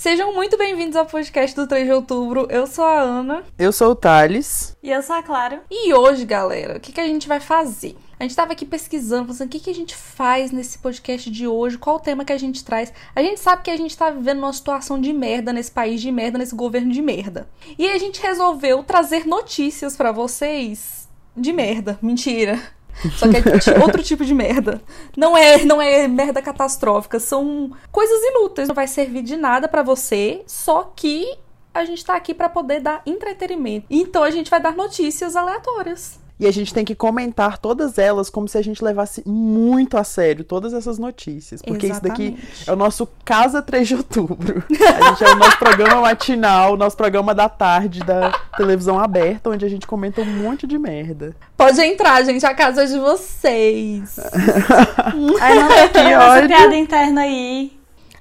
Sejam muito bem-vindos ao podcast do 3 de outubro. Eu sou a Ana. Eu sou o Thales. E eu sou a Clara. E hoje, galera, o que, que a gente vai fazer? A gente tava aqui pesquisando, pensando o que, que a gente faz nesse podcast de hoje, qual o tema que a gente traz. A gente sabe que a gente tá vivendo uma situação de merda nesse país de merda, nesse governo de merda. E a gente resolveu trazer notícias para vocês de merda. Mentira. Só que é outro tipo de merda. Não é, não é merda catastrófica, são coisas inúteis. Não vai servir de nada para você, só que a gente tá aqui para poder dar entretenimento. Então a gente vai dar notícias aleatórias. E a gente tem que comentar todas elas como se a gente levasse muito a sério todas essas notícias. Porque Exatamente. isso daqui é o nosso Casa 3 de Outubro. A gente é o nosso programa matinal, nosso programa da tarde da televisão aberta, onde a gente comenta um monte de merda. Pode entrar, gente, a casa é de vocês. Ai, não tem essa ódio. piada interna aí.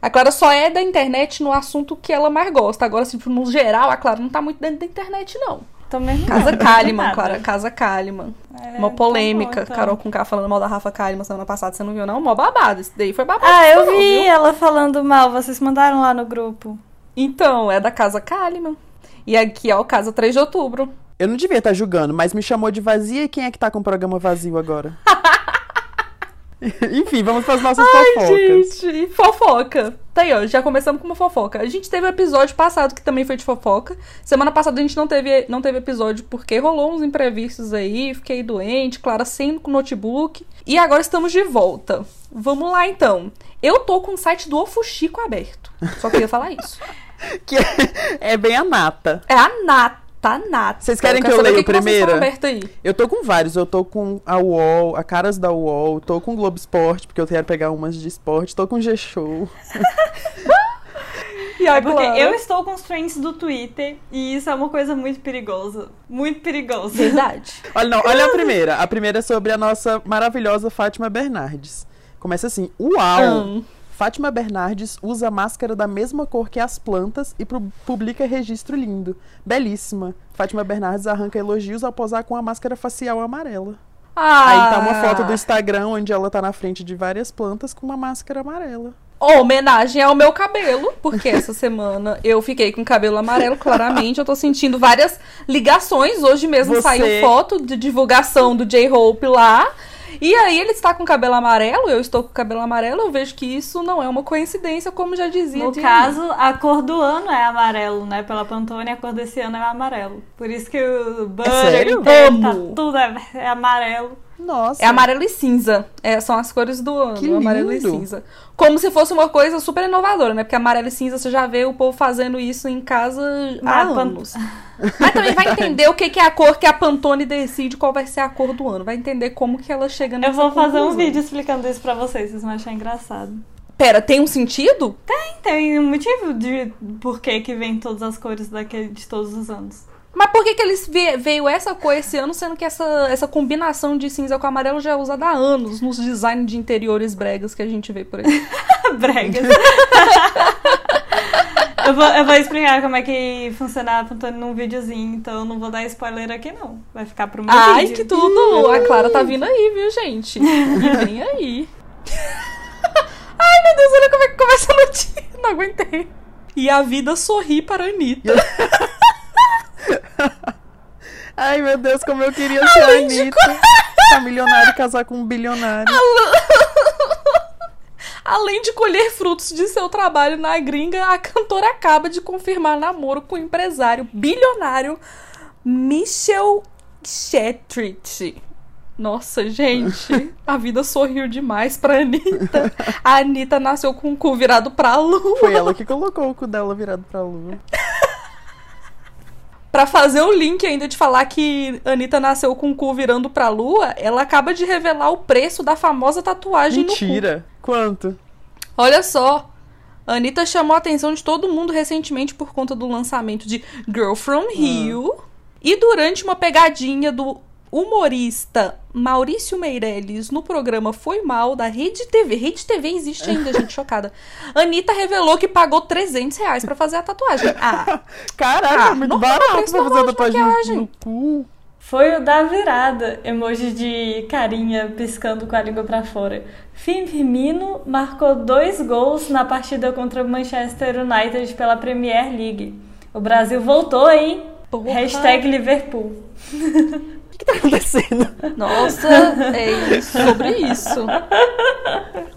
A Clara só é da internet no assunto que ela mais gosta. Agora, assim, no geral, a Clara não tá muito dentro da internet, não. Mesmo Casa Kalimann. Clara. Casa Kalimann. É, Uma tá polêmica. bom, então. Carol com K falando mal da Rafa Kalimann semana passada. Você não viu, não? Mó babado. Isso daí foi babado. Ah, eu não, vi viu? ela falando mal. Vocês mandaram lá no grupo. Então, é da Casa Kalimann. E aqui é o Casa 3 de Outubro. Eu não devia estar julgando, mas me chamou de vazia e quem é que tá com o programa vazio agora? Enfim, vamos para as nossas fofocas. Gente, fofoca. Tá aí, ó. Já começamos com uma fofoca. A gente teve o episódio passado que também foi de fofoca. Semana passada a gente não teve, não teve episódio porque rolou uns imprevistos aí. Fiquei doente, Clara sem notebook. E agora estamos de volta. Vamos lá então. Eu tô com o site do Ofuxico aberto. Só queria falar isso. Que é bem a nata. É a nata, a nata. Vocês querem quero que eu leia o primeiro? Eu tô com vários, eu tô com a UOL, a Caras da UOL, tô com o Globo Esporte, porque eu quero pegar umas de esporte, tô com o G-Show. E aí, É porque eu estou com os trends do Twitter e isso é uma coisa muito perigosa. Muito perigosa. Verdade. Olha, não, olha a primeira. A primeira é sobre a nossa maravilhosa Fátima Bernardes. Começa assim: Uau! Ahn. Fátima Bernardes usa máscara da mesma cor que as plantas e pu- publica registro lindo. Belíssima. Fátima Bernardes arranca elogios ao posar com a máscara facial amarela. Ah. Aí tá uma foto do Instagram onde ela tá na frente de várias plantas com uma máscara amarela. homenagem ao meu cabelo, porque essa semana eu fiquei com cabelo amarelo, claramente. Eu tô sentindo várias ligações. Hoje mesmo Você- saiu foto de divulgação do J-Hope lá. E aí ele está com cabelo amarelo, eu estou com cabelo amarelo. Eu vejo que isso não é uma coincidência, como já dizia No caso, a cor do ano é amarelo, né? Pela Pantone, a cor desse ano é amarelo. Por isso que o butter sério? inteiro tá tudo é, é amarelo. Nossa. É amarelo e cinza. É, são as cores do ano, Que amarelo e cinza. Como se fosse uma coisa super inovadora, né? Porque amarelo e cinza você já vê o povo fazendo isso em casa há anos. Mas também vai entender o que que é a cor que a Pantone decide qual vai ser a cor do ano. Vai entender como que ela chega nessa Eu vou fazer um vídeo explicando isso pra vocês, vocês vão achar engraçado. Pera, tem um sentido? Tem, tem um motivo de por que que vem todas as cores daquele, de todos os anos. Mas por que que eles ve- veio essa cor esse ano, sendo que essa, essa combinação de cinza com amarelo já é usada há anos nos designs de interiores bregas que a gente vê por aí? Bregas. eu, vou, eu vou explicar como é que funciona a Pantone num videozinho, então eu não vou dar spoiler aqui não. Vai ficar pro meu Ai, vídeo. que tudo! A Clara tá vindo aí, viu, gente? E vem aí. Ai, meu Deus, olha como é que começa a notícia. Não aguentei. E a vida sorri para a Anitta. Ai, meu Deus, como eu queria ser a de Anitta. A milionária e casar com um bilionário. Além de colher frutos de seu trabalho na gringa, a cantora acaba de confirmar namoro com o empresário bilionário Michel Chetrich. Nossa, gente, a vida sorriu demais pra Anitta. A Anitta nasceu com o cu virado pra lua. Foi ela que colocou o cu dela virado pra lua. Pra fazer o link ainda de falar que Anitta nasceu com o cu virando pra lua, ela acaba de revelar o preço da famosa tatuagem no cu. Mentira. Quanto? Olha só. Anitta chamou a atenção de todo mundo recentemente por conta do lançamento de Girl From Rio. E durante uma pegadinha do humorista Maurício Meirelles no programa Foi Mal, da Rede TV. Rede TV existe ainda, gente, chocada. Anitta revelou que pagou 300 reais pra fazer a tatuagem. Ah, Caralho, Ah, é muito barato pra fazer a tatuagem maquiagem. no cu. foi o da virada. Emoji de carinha piscando com a língua pra fora. Firmino marcou dois gols na partida contra o Manchester United pela Premier League. O Brasil voltou, hein? Porra. Hashtag Liverpool. O que tá acontecendo? Nossa, é sobre isso.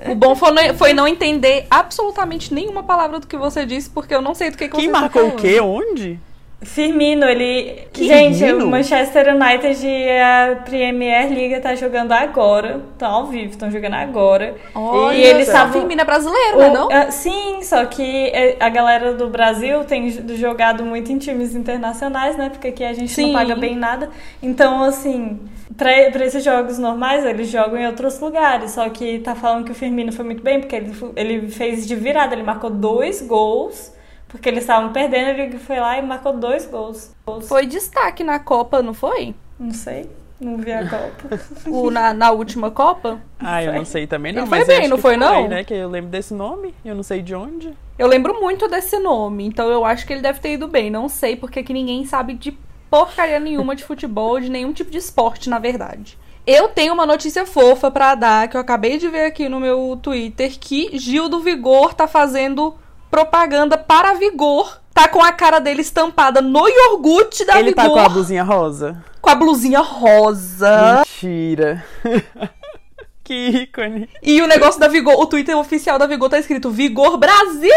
O bom foi não, foi não entender absolutamente nenhuma palavra do que você disse, porque eu não sei do que, que Quem você tá marcou o falando. quê? Onde? Firmino, ele. Que Gente, Firmino? o Manchester United e a Premier League tá jogando agora. Estão ao vivo, estão jogando agora. Olha, E só estavam- Firmino é brasileiro, O- né, não? ah, sim, só que é, a galera do Brasil tem jogado muito em times internacionais, né? Porque aqui a gente Sim. não paga bem nada. Então, assim, pra esses jogos normais, eles jogam em outros lugares. Só que tá falando que o Firmino foi muito bem, porque ele, ele fez de virada. Ele marcou dois gols, porque eles estavam perdendo. Ele foi lá e marcou dois gols. Gols. Foi destaque na Copa, não foi? Não sei, não vi a Copa. O, na, na última Copa? Ah, eu não sei também não. Ele foi mas bem, acho não que foi, não? né? Que eu lembro desse nome, eu não sei de onde. Eu lembro muito desse nome, então eu acho que ele deve ter ido bem. Não sei, porque aqui ninguém sabe de porcaria nenhuma de futebol, de nenhum tipo de esporte, na verdade. Eu tenho uma notícia fofa pra dar, que eu acabei de ver aqui no meu Twitter, que Gil do Vigor tá fazendo propaganda para Vigor. Tá com a cara dele estampada no iogurte da Ele Vigor. tá com a blusinha rosa? com a blusinha rosa. Mentira. que ícone. E o negócio da Vigor, o Twitter oficial da Vigor tá escrito Vigor Brasil!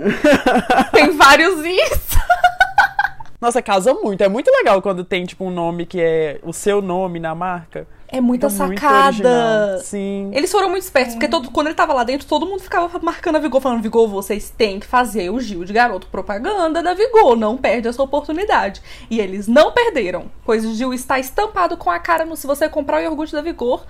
Tem vários isso. Nossa, casa muito. É muito legal quando tem, tipo, um nome que é o seu nome na marca. É muita muito sacada. original. Sim. Eles foram muito espertos, porque todo, quando ele tava lá dentro, todo mundo ficava marcando a Vigor, falando: Vigor, vocês têm que fazer o Gil de garoto propaganda da Vigor, não perde essa oportunidade. E eles não perderam, pois o Gil está estampado com a cara no. Se você comprar o iogurte da Vigor,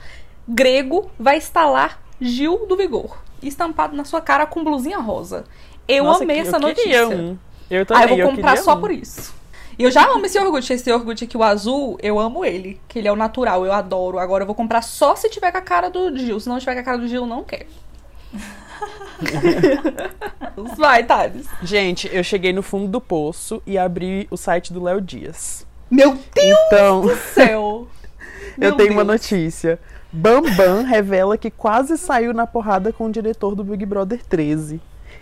grego vai instalar Gil do Vigor. Estampado na sua cara com blusinha rosa. Eu Nossa, amei que- essa eu notícia. queria um. Eu também, Ah, eu vou comprar queria só um. por isso. E eu já amo esse iogurte. Esse iogurte aqui, o azul, eu amo ele. Que ele é o natural, eu adoro. Agora eu vou comprar só se tiver com a cara do Gil. Se não tiver com a cara do Gil, eu não quero. Vai, Thales. Gente, eu cheguei no fundo do poço e abri o site do Léo Dias. Meu Deus Então, do céu. eu Meu tenho uma Deus. notícia. Bambam revela que quase saiu na porrada com o diretor do Big Brother 13.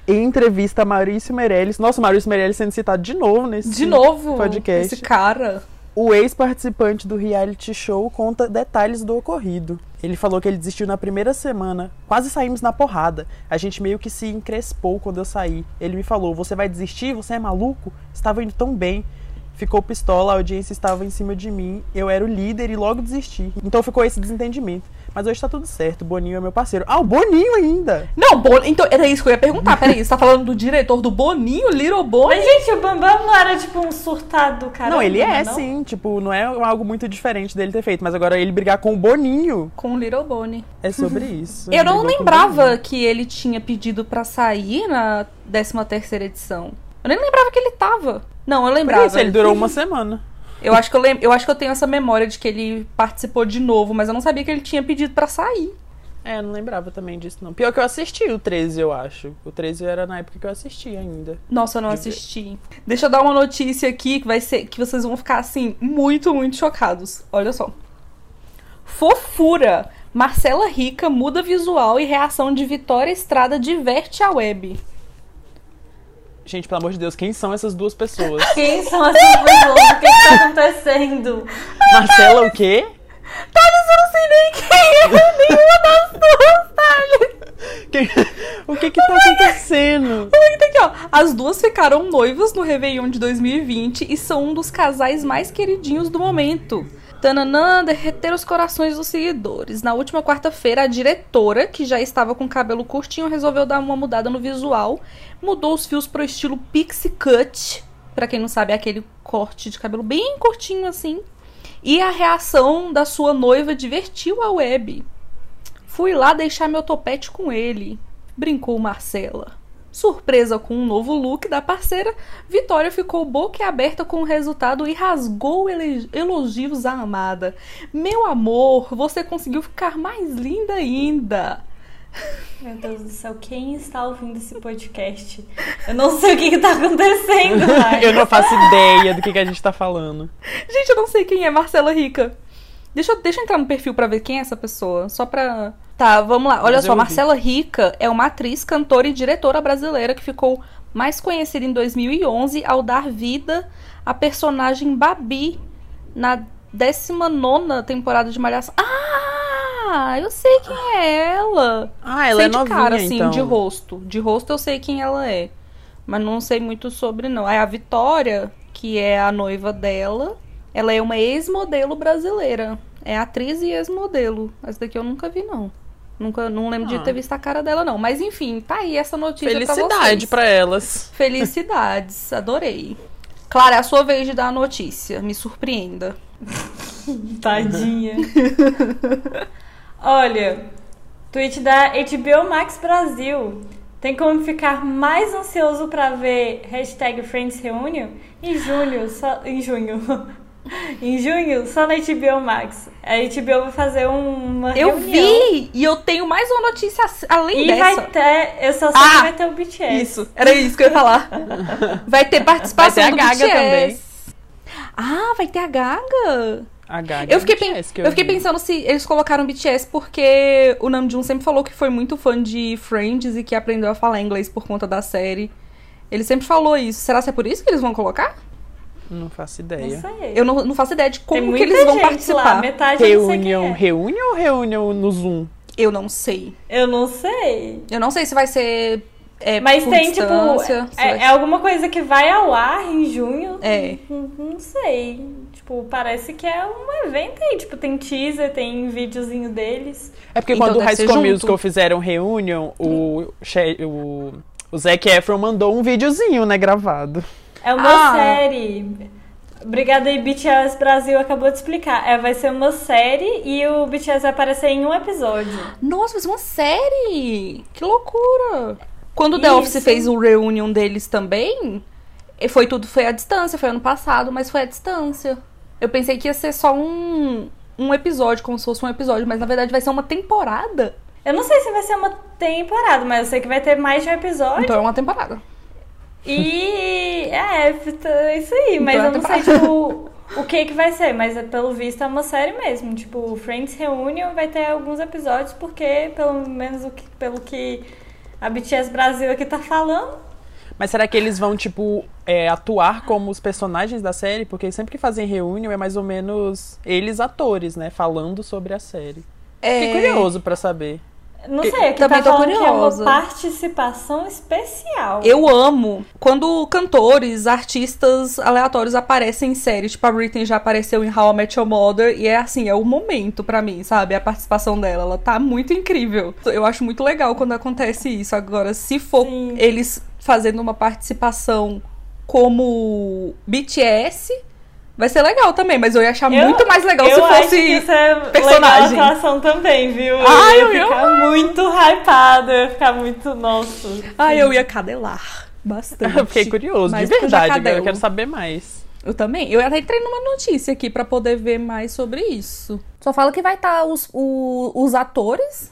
Em entrevista a Maurício Meirelles. Nossa, Maurício Meirelles sendo citado de novo nesse De novo, podcast. esse cara. O ex-participante do reality show conta detalhes do ocorrido. Ele falou que ele desistiu na primeira semana. Quase saímos na porrada. A gente meio que se encrespou quando eu saí. Ele me falou: Você vai desistir? Você é maluco? Estava indo tão bem. Ficou pistola, a audiência estava em cima de mim. Eu era o líder e logo desisti. Então ficou esse desentendimento. Mas hoje tá tudo certo. O Boninho é meu parceiro. Ah, o Boninho ainda! Não, Bon... então era isso que eu ia perguntar. Peraí, você tá falando do diretor do Boninho, Little Boni? Mas, gente, o Bambam não era tipo um surtado, cara. não, ele é sim. Tipo, não é algo muito diferente dele ter feito. Mas agora ele brigar com o Boninho Com o Little Boni. é sobre isso. Eu não lembrava Boninho. que ele tinha pedido pra sair na 13 terceira edição. Eu nem lembrava que ele tava. Não, eu Por lembrava. isso, ele durou uma semana. Eu acho que eu lem... eu acho que eu tenho essa memória de que ele participou de novo, mas eu não sabia que ele tinha pedido pra sair. É, eu não lembrava também disso, não. Pior que eu assisti o 13, eu acho. O 13 era na época que eu assisti ainda. Nossa, eu não De ver. assisti. Deixa eu dar uma notícia aqui que vai ser que vocês vão ficar assim muito, muito chocados. Olha só. Fofura. Marcela Rica muda visual e reação de Vitória Estrada diverte a web. Gente, pelo amor de Deus, quem são essas duas pessoas? Quem são essas pessoas? O que, que tá acontecendo? Marcela o quê? Thales, eu não sei nem quem é nenhuma das duas, Thales. Quem- O que que tá acontecendo? Olha aqui, ó. As duas ficaram noivas no Réveillon de 2020 e são um dos casais mais queridinhos do momento. Tananã, derreter os corações dos seguidores. Na última quarta-feira, a diretora, que já estava com o cabelo curtinho, resolveu dar uma mudada no visual. Mudou os fios pro estilo pixie cut. Pra quem não sabe, é aquele corte de cabelo bem curtinho assim. E a reação da sua noiva divertiu a web. Fui lá deixar meu topete com ele, brincou Marcela. Surpresa com um novo look da parceira, Vitória ficou boquiaberta com o resultado e rasgou elogios à amada. Meu amor, você conseguiu ficar mais linda ainda. Meu Deus do céu, quem está ouvindo esse podcast? Eu não sei o que, está acontecendo, Rai. eu não faço ideia do que, que a gente tá falando. Gente, eu não sei quem é Marcela Rica. Deixa eu, deixa eu entrar no perfil pra ver quem é essa pessoa. Só pra. Tá, vamos lá. Olha Mas só. Marcela Rica é uma atriz, cantora e diretora brasileira que ficou mais conhecida em 2011 ao dar vida à personagem Babi na 19 temporada de Malhação. Ah! Eu sei quem é ela. Ah, ela sei é de novinha, cara, assim, então. de rosto. De rosto eu sei quem ela é. Mas não sei muito sobre, não. Aí a Vitória, que é a noiva dela, ela é uma ex-modelo brasileira. É atriz e ex-modelo. Essa daqui eu nunca vi, não. Nunca, não lembro de Ah. ter visto a cara dela, não. Mas enfim, tá aí essa notícia pra Felicidade pra elas. Felicidades, adorei. Clara, é a sua vez de dar a notícia. Me surpreenda. Tadinha. Olha, tweet da HBO Max Brasil. Tem como ficar mais ansioso pra ver hashtag Friends Reunion? Em junho, só, em junho. em junho, só na HBO Max. A HBO vai fazer uma Eu reunião. vi! E eu tenho mais uma notícia além E dessa. vai ter, eu só sei Ah, que vai ter o BTS. Isso, era isso que eu ia falar. Vai ter participação Vai ter a do Gaga BTS. Ah, vai ter a Gaga? A Gaga Eu fiquei, é pen- BTS que eu fiquei pensando se eles colocaram BTS porque o Namjoon sempre falou que foi muito fã de Friends e que aprendeu a falar inglês por conta da série. Ele sempre falou isso. Será que é por isso que eles vão colocar? Não faço Não ideia. sei. Eu não, não faço ideia de como que eles vão participar. Lá, metade não Reunião, é. reunião ou reunião no Zoom? Eu não sei. Eu não sei. Eu não sei se vai ser. é, Mas por tem, tipo, é, vai- é alguma coisa que vai ao ar em junho. É. Não, não sei. Tipo, parece que é um evento aí. Tipo, tem teaser, tem videozinho deles. É porque Então quando o High School junto. Musical fizeram reunião, o, She- o, o Zac Efron mandou um videozinho, né, gravado. É uma Ah. série. Obrigada aí, BTS Brasil acabou de explicar. É, vai ser uma série e o BTS vai aparecer em um episódio. Nossa, vai ser uma série! Que loucura! Quando o The Isso. Office fez o reunion deles também, foi tudo, foi à distância, foi ano passado, mas foi à distância. Eu pensei que ia ser só um, um episódio, como se fosse um episódio, mas na verdade vai ser uma temporada. Eu não sei se vai ser uma temporada, mas eu sei que vai ter mais de um episódio. Então é uma temporada. E é, é isso aí, mas Então eu não sei, tipo, o que que vai ser, mas é, pelo visto é uma série mesmo. Tipo, Friends Reunion vai ter alguns episódios, porque pelo menos o que, pelo que a BTS Brasil aqui tá falando. Mas será que eles vão, tipo, é, atuar como os personagens da série? Porque sempre que fazem reunião é mais ou menos eles atores, né? Falando sobre a série. Fiquei É, curioso pra saber. Não sei, aqui também tá tô que é uma curiosa. participação especial. Eu amo quando cantores, artistas aleatórios aparecem em séries. Tipo, a Britney já apareceu em How I Met Your Mother. E é assim, é o momento pra mim, sabe? A participação dela. Ela tá muito incrível. Eu acho muito legal quando acontece isso. Agora, se for Sim. eles fazendo uma participação como BTS, vai ser legal também. Mas eu ia achar Eu- muito mais legal eu se acho fosse. que isso é personagem. legal a atuação também, viu? Ai, eu eu ia ia ficar muito hypada, eu ia ficar muito, nossa. Ai, eu ia cadelar bastante. Eu fiquei curioso, Mais de eu verdade. Eu cadelo. quero saber mais. Eu também. Eu até entrei numa notícia aqui pra poder ver mais sobre isso. Só fala que vai estar os, o- os atores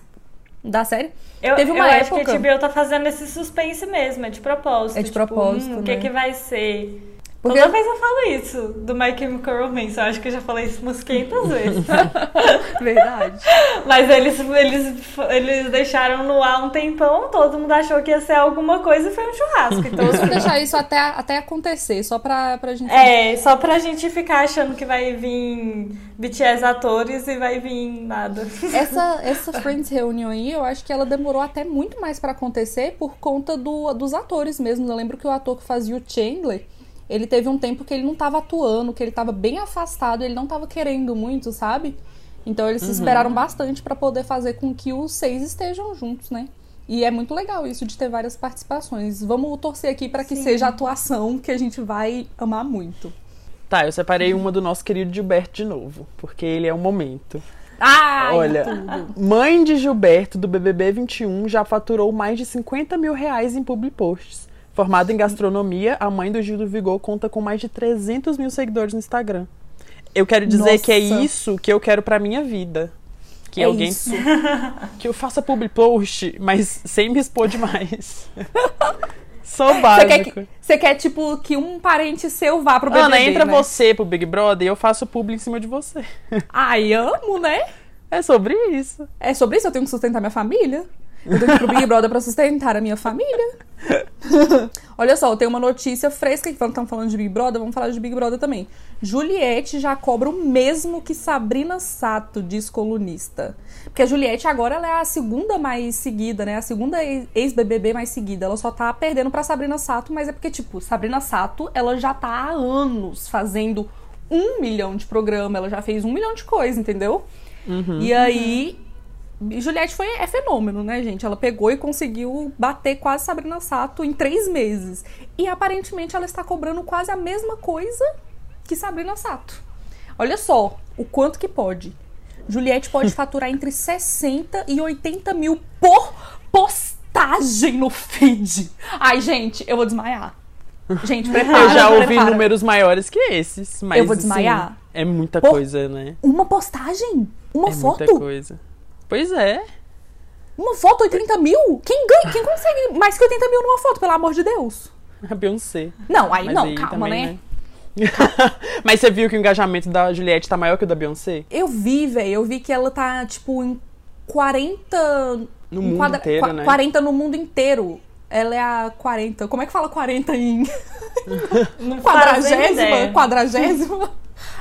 da série. Eu, Teve uma eu época. acho que a HBO tá fazendo esse suspense mesmo, é de propósito. É de tipo, propósito, hum, O que né? que vai ser? Porque- Toda vez eu falo isso, do My Chemical Romance. Eu acho que eu já falei isso umas 500 vezes. Verdade. Mas eles, eles, eles deixaram no ar um tempão, todo mundo achou que ia ser alguma coisa e foi um churrasco. Então, Vou deixar isso até, até acontecer, só pra, pra gente. é, só pra gente ficar achando que vai vir BTS atores e vai vir nada. Essa, essa Friends Reunion aí, eu acho que ela demorou até muito mais pra acontecer por conta do, dos atores mesmo. Eu lembro que o ator que fazia o Chandler, ele teve um tempo que ele não tava atuando, que ele tava bem afastado, ele não tava querendo muito, sabe? Então eles se esperaram bastante pra poder fazer com que os seis estejam juntos, né? E é muito legal isso de ter várias participações. Vamos torcer aqui pra que Sim. seja a atuação que a gente vai amar muito. Tá, eu separei uma do nosso querido Gilberto de novo, porque ele é um momento. Ai, Olha, mãe de Gilberto do BBB 21 já faturou mais de 50 mil reais em public posts. Formada em gastronomia, a mãe do Gil do Vigor conta com mais de 300 mil seguidores no Instagram. Eu quero dizer que é Nossa. isso que eu quero pra minha vida. que É alguém isso. que eu faça public post, mas sem me expor demais. Só o Você básico. quer, quer, tipo, que um parente seu vá pro BBB, Ana, entra né? você pro Big Brother e eu faço publi em cima de você. Ai, amo, né? É sobre isso. É sobre isso, eu tenho que sustentar minha família. Eu tenho que ir pro Big Brother pra sustentar a minha família. Olha só, tem uma notícia fresca que estão falando de Big Brother, vamos falar de Big Brother também. Juliette já cobra o mesmo que Sabrina Sato, diz colunista. Porque a Juliette agora ela é a segunda mais seguida, né? A segunda ex-BBB mais seguida. Ela só tá perdendo pra Sabrina Sato, mas é porque, tipo, Sabrina Sato, ela já tá há anos fazendo um milhão de programa, ela já fez um milhão de coisas, entendeu? E aí, Juliette foi, é fenômeno, né, gente? Ela pegou e conseguiu bater quase Sabrina Sato em três meses. E aparentemente ela está cobrando quase a mesma coisa que Sabrina Sato. Olha só o quanto que pode. Juliette pode faturar entre 60 e 80 mil por postagem no feed. Ai, gente, eu vou desmaiar. Gente, prepara. eu já ouvi prepara. números maiores que esses, mas Eu vou assim, desmaiar. é muita Pô, coisa, né? Uma postagem? Uma é foto? muita coisa. Pois é. Uma foto, 80 mil? Quem ganha? Quem consegue mais que 80 mil numa foto, pelo amor de Deus? A Beyoncé. Não, aí Mas não, aí calma, também, né? Mas você viu que o engajamento da Juliette tá maior que o da Beyoncé? Eu vi, velho, eu vi que ela tá, tipo, em 40... No mundo inteiro, qua- né? 40 no mundo inteiro. Ela é a 40. Como é que fala 40 em Não quadragésima? Quadragésima?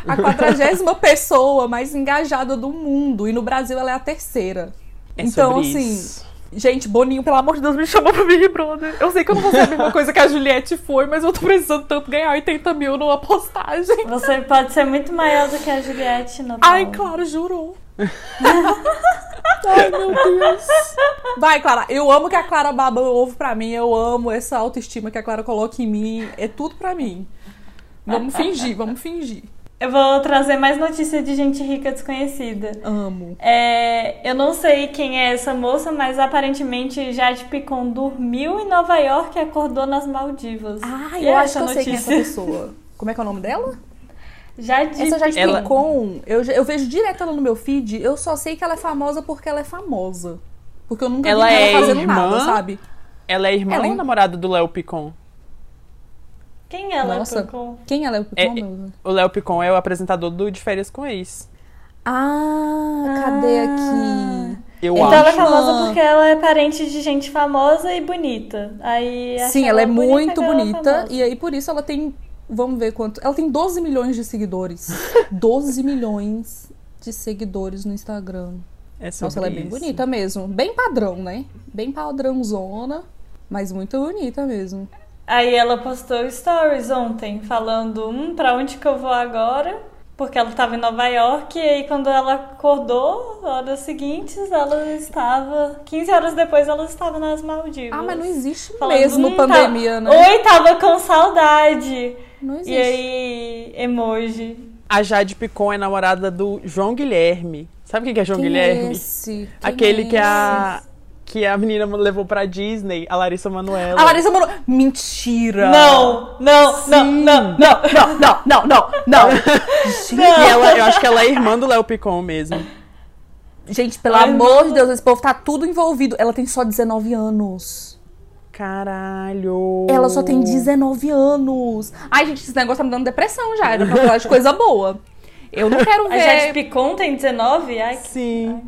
A quadragésima pessoa mais engajada do mundo. E no Brasil ela é a terceira. É então, sobre assim, isso. Gente, Boninho, pelo amor de Deus, me chama pro Big Brother. Eu sei que eu não vou ser a mesma coisa que a Juliette foi, mas eu tô precisando tanto ganhar 80 mil numa postagem. Você pode ser muito maior do que a Juliette no Ai, claro, jurou. Ai, meu Deus. Vai, Clara. Eu amo que a Clara baba ovo pra mim. Eu amo essa autoestima que a Clara coloca em mim. É tudo pra mim. Vamos fingir, vamos fingir. Eu vou trazer mais notícia de gente rica desconhecida. Amo. É, eu não sei quem é essa moça, mas aparentemente Jade Picon dormiu em Nova York e acordou nas Maldivas. Ah, E eu essa acho que eu sei quem é essa notícia? pessoa. Como é que é o nome dela? Jade Essa Jade Ela- Picon, eu, eu vejo direto ela no meu feed, eu só sei que ela é famosa porque ela é famosa. Porque eu nunca Ela vi ela é fazendo irmã? nada, sabe? Ela é irmã Ela é- ou namorada do Léo Picon? Quem é ela, Nossa. Picon? Quem ela é o Picon? É-? O Léo Picon é o apresentador do De Férias com Ex. Ah, cadê aqui? Eu Então ela é acho. famosa porque ela é parente de gente famosa e bonita. Aí Sim, ela é bonita muito ela é bonita. famosa. E aí, por isso, ela tem. Vamos ver quanto. Ela tem 12 milhões de seguidores. 12 milhões de seguidores no Instagram. É Nossa, ela é bem isso. bonita mesmo. Bem padrão, né? Bem padrãozona. Mas muito bonita mesmo. Aí ela postou stories ontem falando, hum, pra onde que eu vou agora? Porque ela estava em Nova York e aí quando ela acordou, horas seguintes, ela estava. 15 horas depois ela estava nas Maldivas. Ah, mas não existe Falando, mesmo "Hum, tá- pandemia, né? Oi, tava com saudade. Não existe. E aí, emoji. A Jade Picon é namorada do João Guilherme. Sabe quem que é João Quem Guilherme? É esse? Quem Aquele é que a que a menina levou pra Disney, a Larissa Manoela. A Larissa Manoela. Mentira! Não, não, não, não, não. não, não, não, não, não. Gente, E ela, eu acho que ela é irmã do Léo Picon mesmo. gente, pelo Ai, amor não. de Deus, esse povo tá tudo envolvido. Ela tem só 19 anos. Caralho. Ela só tem 19 anos. Ai, gente, esse negócio tá me dando depressão já. Era pra falar de coisa boa. Eu não quero A Jade ver. Picon tem 19? Ai, que... Sim.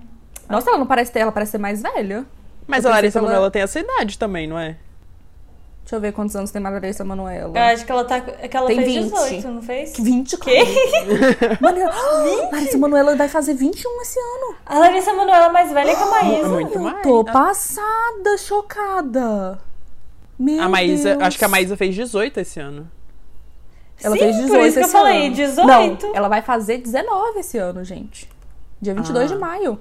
Nossa, ela não parece ter, ela parece ser mais velha. Mas Eu a Larissa ela- Manoela tem essa idade também, não é? Deixa eu ver quantos anos tem a Larissa Manoela. Eu acho que ela tá. Que ela Tem fez 20. 18, não fez? 20, Que? Mano, Larissa Manoela vai fazer 21 esse ano. A Larissa Manoela é mais velha que a É Maísa. muito Eu mais. tô passada, chocada. Meu A Maísa, Deus. acho que a Maísa fez 18 esse ano. Ela Sim, fez por 18 isso que eu esse falei, ano. 18. Não, ela vai fazer 19 esse ano, gente. Dia 22 Ah. de maio.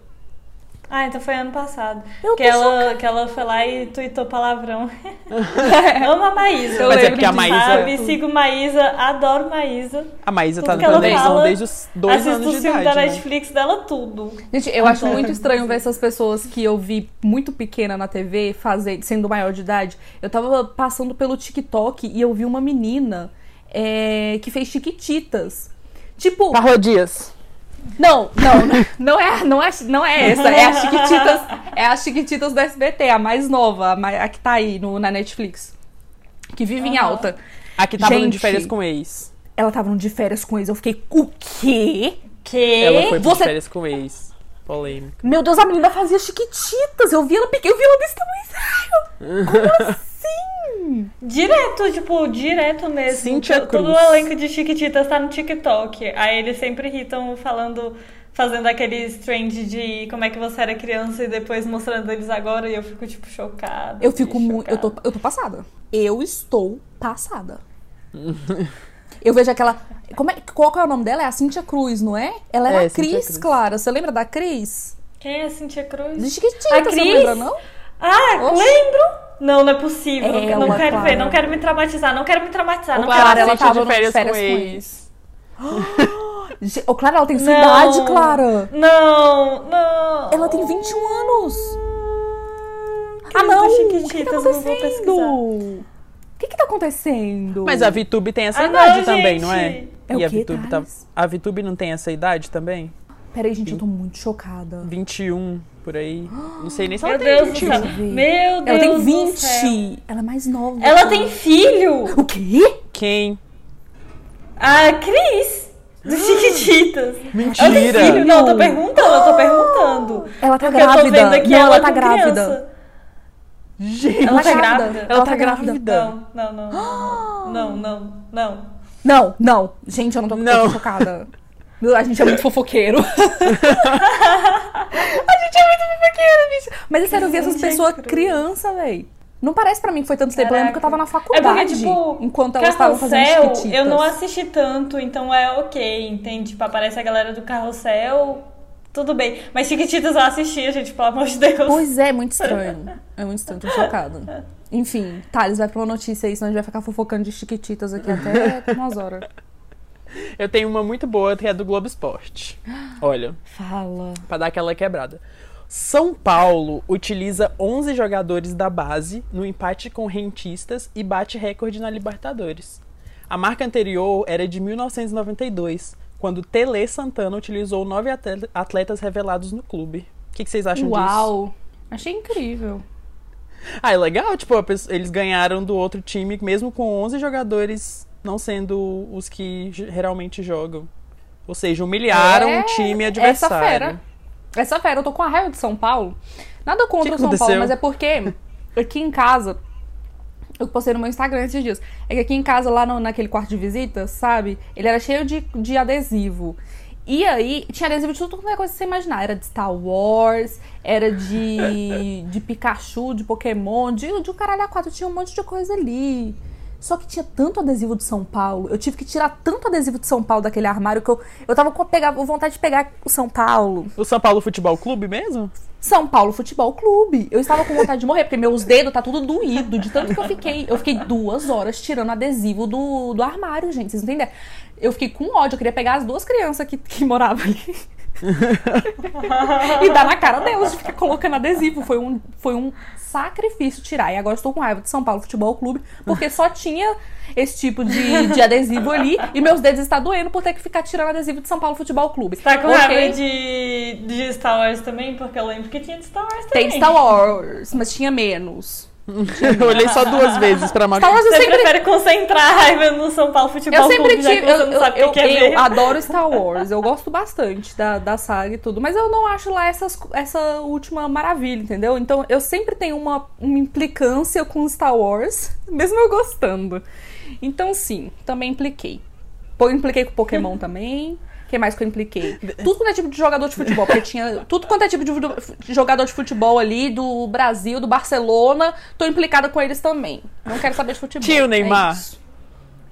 Ah, então foi ano passado. Eu que, ela, que ela foi lá e tweetou palavrão. Amo a Maísa. Eu Mas é lembro porque a. Maísa- Sabe, sigo Maísa, adoro Maísa. A Maísa tá Tudo na que ela televisão desde os dois Assisto anos o de filme idade. da né? Netflix dela, tudo. Gente, eu acho muito estranho ver essas pessoas que eu vi muito pequena na TV, fazer, sendo maior de idade. Eu tava passando pelo TikTok e eu vi uma menina é, que fez chiquititas. Tipo, Parodias. Não, não, não, é, não é, não é essa. É a Chiquititas, é a Chiquititas do SBT, a mais nova, a, mais- a que tá aí no, na Netflix. Que vive em Aham. alta. A que tava no de Gente. férias com ex. Ela tava de férias com eles. Eu fiquei, o quê? Que? Ela foi Você- de férias com ex. Polêmica. Meu Deus, a menina fazia Chiquititas. Eu vi ela pequena, eu vi ela desse tamanho. Como assim? Direto, tipo, direto mesmo. Cíntia To- Todo Cruz. o elenco de Chiquititas tá no TikTok. Aí eles sempre irritam falando, fazendo aqueles trend de como é que você era criança e depois mostrando eles agora e eu fico, tipo, chocada. Eu fico assim, muito. Eu tô, eu tô passada. Eu estou passada. Eu vejo aquela. Como é, qual que é o nome dela? É a Cíntia Cruz, não é? Ela era É, a Cris, Cruz. Clara. Você lembra da Cris? Quem é a Cintia Cruz? De Chiquititas, A você Cris? não lembra, não? Ah, Oxe. lembro! Não, não é possível. não- Ela, não quero Clara. ver, não quero me traumatizar, não quero me traumatizar. Não Clara, quero ela tava de férias, férias com com ex. Ô, Clara, ela tem sua idade, Clara. Não, não. Ela tem 21 anos. Cris ah, não! O que, que tá acontecendo? O que que tá acontecendo? Mas a VTube tem essa Ah, idade não, também, gente. não é? É o e a VTube tá... A VTube não tem essa idade também? Peraí, gente, eu tô muito chocada. 21, por aí. Não sei nem se Meu ela tem Deus do 21. céu. Meu Deus Ela tem do 20. céu. Ela é mais nova. Ela tem filho? O quê? Quem? A Cris. Do Chiquititas. Ela tem Mentira! filho? Não, eu tô perguntando, eu tô perguntando. Ela tá Porque eu tô grávida. vendo aqui não, ela, ela tá grávida. criança. Gente, Ela tá grávida. grávida. ela tá grávida. Não, não, não. Não, não, não. Não, não. Gente, eu não tô, eu tô Não. chocada. Meu, A gente é muito fofoqueiro. a gente é muito fofoqueiro, bicho. Mas é sério, eu vi essas é pessoas criança, véi. Não parece pra mim que foi tanto tempo. Eu lembro que eu tava na É faculdade. porque, tipo, enquanto elas estavam fazendo Carrossel, chiquititas. eu não assisti tanto, então é ok, entende? Tipo, aparece a galera do Carrossel, tudo bem. Mas Chiquititas eu assisti, gente, pelo amor de Deus. Pois é, muito estranho. É muito estranho, tô chocada. Enfim, Thales, vai pra uma notícia aí, senão a gente vai ficar fofocando de chiquititas aqui até umas horas. Eu tenho uma muito boa que é do Globo Esporte. Olha, Fala. pra dar aquela quebrada. São Paulo utiliza 11 jogadores da base no empate com rentistas e bate recorde na Libertadores. A marca anterior era de 1992, quando Tele Santana utilizou nove atle- atletas revelados no clube. O que, que vocês acham disso? Uau. Achei incrível. Ah, é legal, tipo, pessoa- eles ganharam do outro time, mesmo com 11 jogadores não sendo os que geralmente jogam. Ou seja, humilharam É, o time Essa adversário. fera. Essa fera, eu tô com a raiva de São Paulo. Nada contra Que o São aconteceu? Paulo, mas é porque aqui em casa. Eu postei no meu Instagram esses dias. É que aqui em casa, lá no- naquele quarto de visita, sabe? Ele era cheio de, de adesivo. E aí, tinha adesivo de tudo quanto é coisa que você imaginar. Era de Star Wars, era de, de Pikachu, de Pokémon, de, de um caralho a quatro. Tinha um monte de coisa ali. Só que tinha tanto adesivo de São Paulo. Eu tive que tirar tanto adesivo de São Paulo daquele armário que eu, eu tava com pegar, vontade de pegar o São Paulo. O São Paulo Futebol Clube mesmo? São Paulo Futebol Clube. Eu estava com vontade de morrer, porque meus dedos tá tudo doído, de tanto que eu fiquei. Eu fiquei duas horas tirando adesivo do, do armário, gente. Vocês não entendem? Eu fiquei com ódio, eu queria pegar as duas crianças que, que moravam ali. e dar na cara delas de ficar colocando adesivo. Foi um, foi um sacrifício tirar. E agora estou com raiva de São Paulo Futebol Clube, porque só tinha esse tipo de, de adesivo ali. E meus dedos estão doendo por ter que ficar tirando adesivo de São Paulo Futebol Clube. Tá com Ok? raiva de, de Star Wars também? Porque eu lembro que tinha de Star Wars também. Tem Star Wars, mas tinha menos. eu olhei só duas vezes pra Star Wars eu Você sempre prefere concentrar a raiva no São Paulo Futebol Eu sempre tive. Eu, eu, o eu, eu adoro Star Wars. Eu gosto bastante da, da saga e tudo. Mas eu não acho lá essas, essa última maravilha, entendeu? Então eu sempre tenho uma, uma implicância com Star Wars, mesmo eu gostando. Então, sim, também impliquei. Pô, impliquei com Pokémon também. O que mais que eu impliquei? Tudo quanto é tipo de jogador de futebol, porque tinha tudo quanto é tipo de jogador de futebol ali, do Brasil, do Barcelona, tô implicada com eles também. Não quero saber de futebol. Tinha o é Neymar? isso.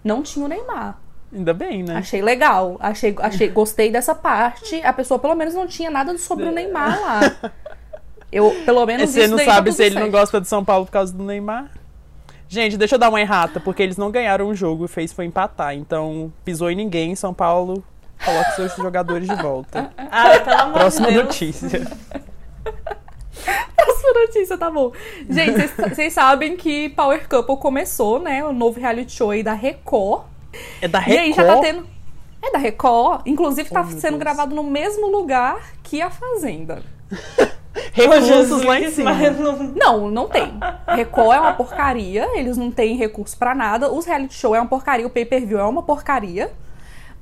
Não tinha o Neymar. Ainda bem, né? Achei legal. Achei, achei, gostei dessa parte. A pessoa pelo menos não tinha nada sobre o Neymar lá. Eu, pelo menos Você não tá sabe tudo se ele não certo. gosta de São Paulo por causa do Neymar? Gente, deixa eu dar uma errata, porque eles não ganharam o jogo e fez foi empatar. Então, pisou em ninguém, São Paulo coloca seus jogadores de volta. Ai, pelo amor Próxima de Deus. notícia. Próxima notícia, tá bom. Gente, vocês- sabem que Power Couple começou, né? O novo reality show aí da Record. É da E aí já tá Record? tendo. É da Record. Inclusive, tá Oh, sendo Deus. gravado no mesmo lugar que a Fazenda. Recursos lá em cima. não- Não, tem. Record é uma porcaria, eles não têm recurso pra nada. Os reality show é uma porcaria, o pay-per-view é uma porcaria.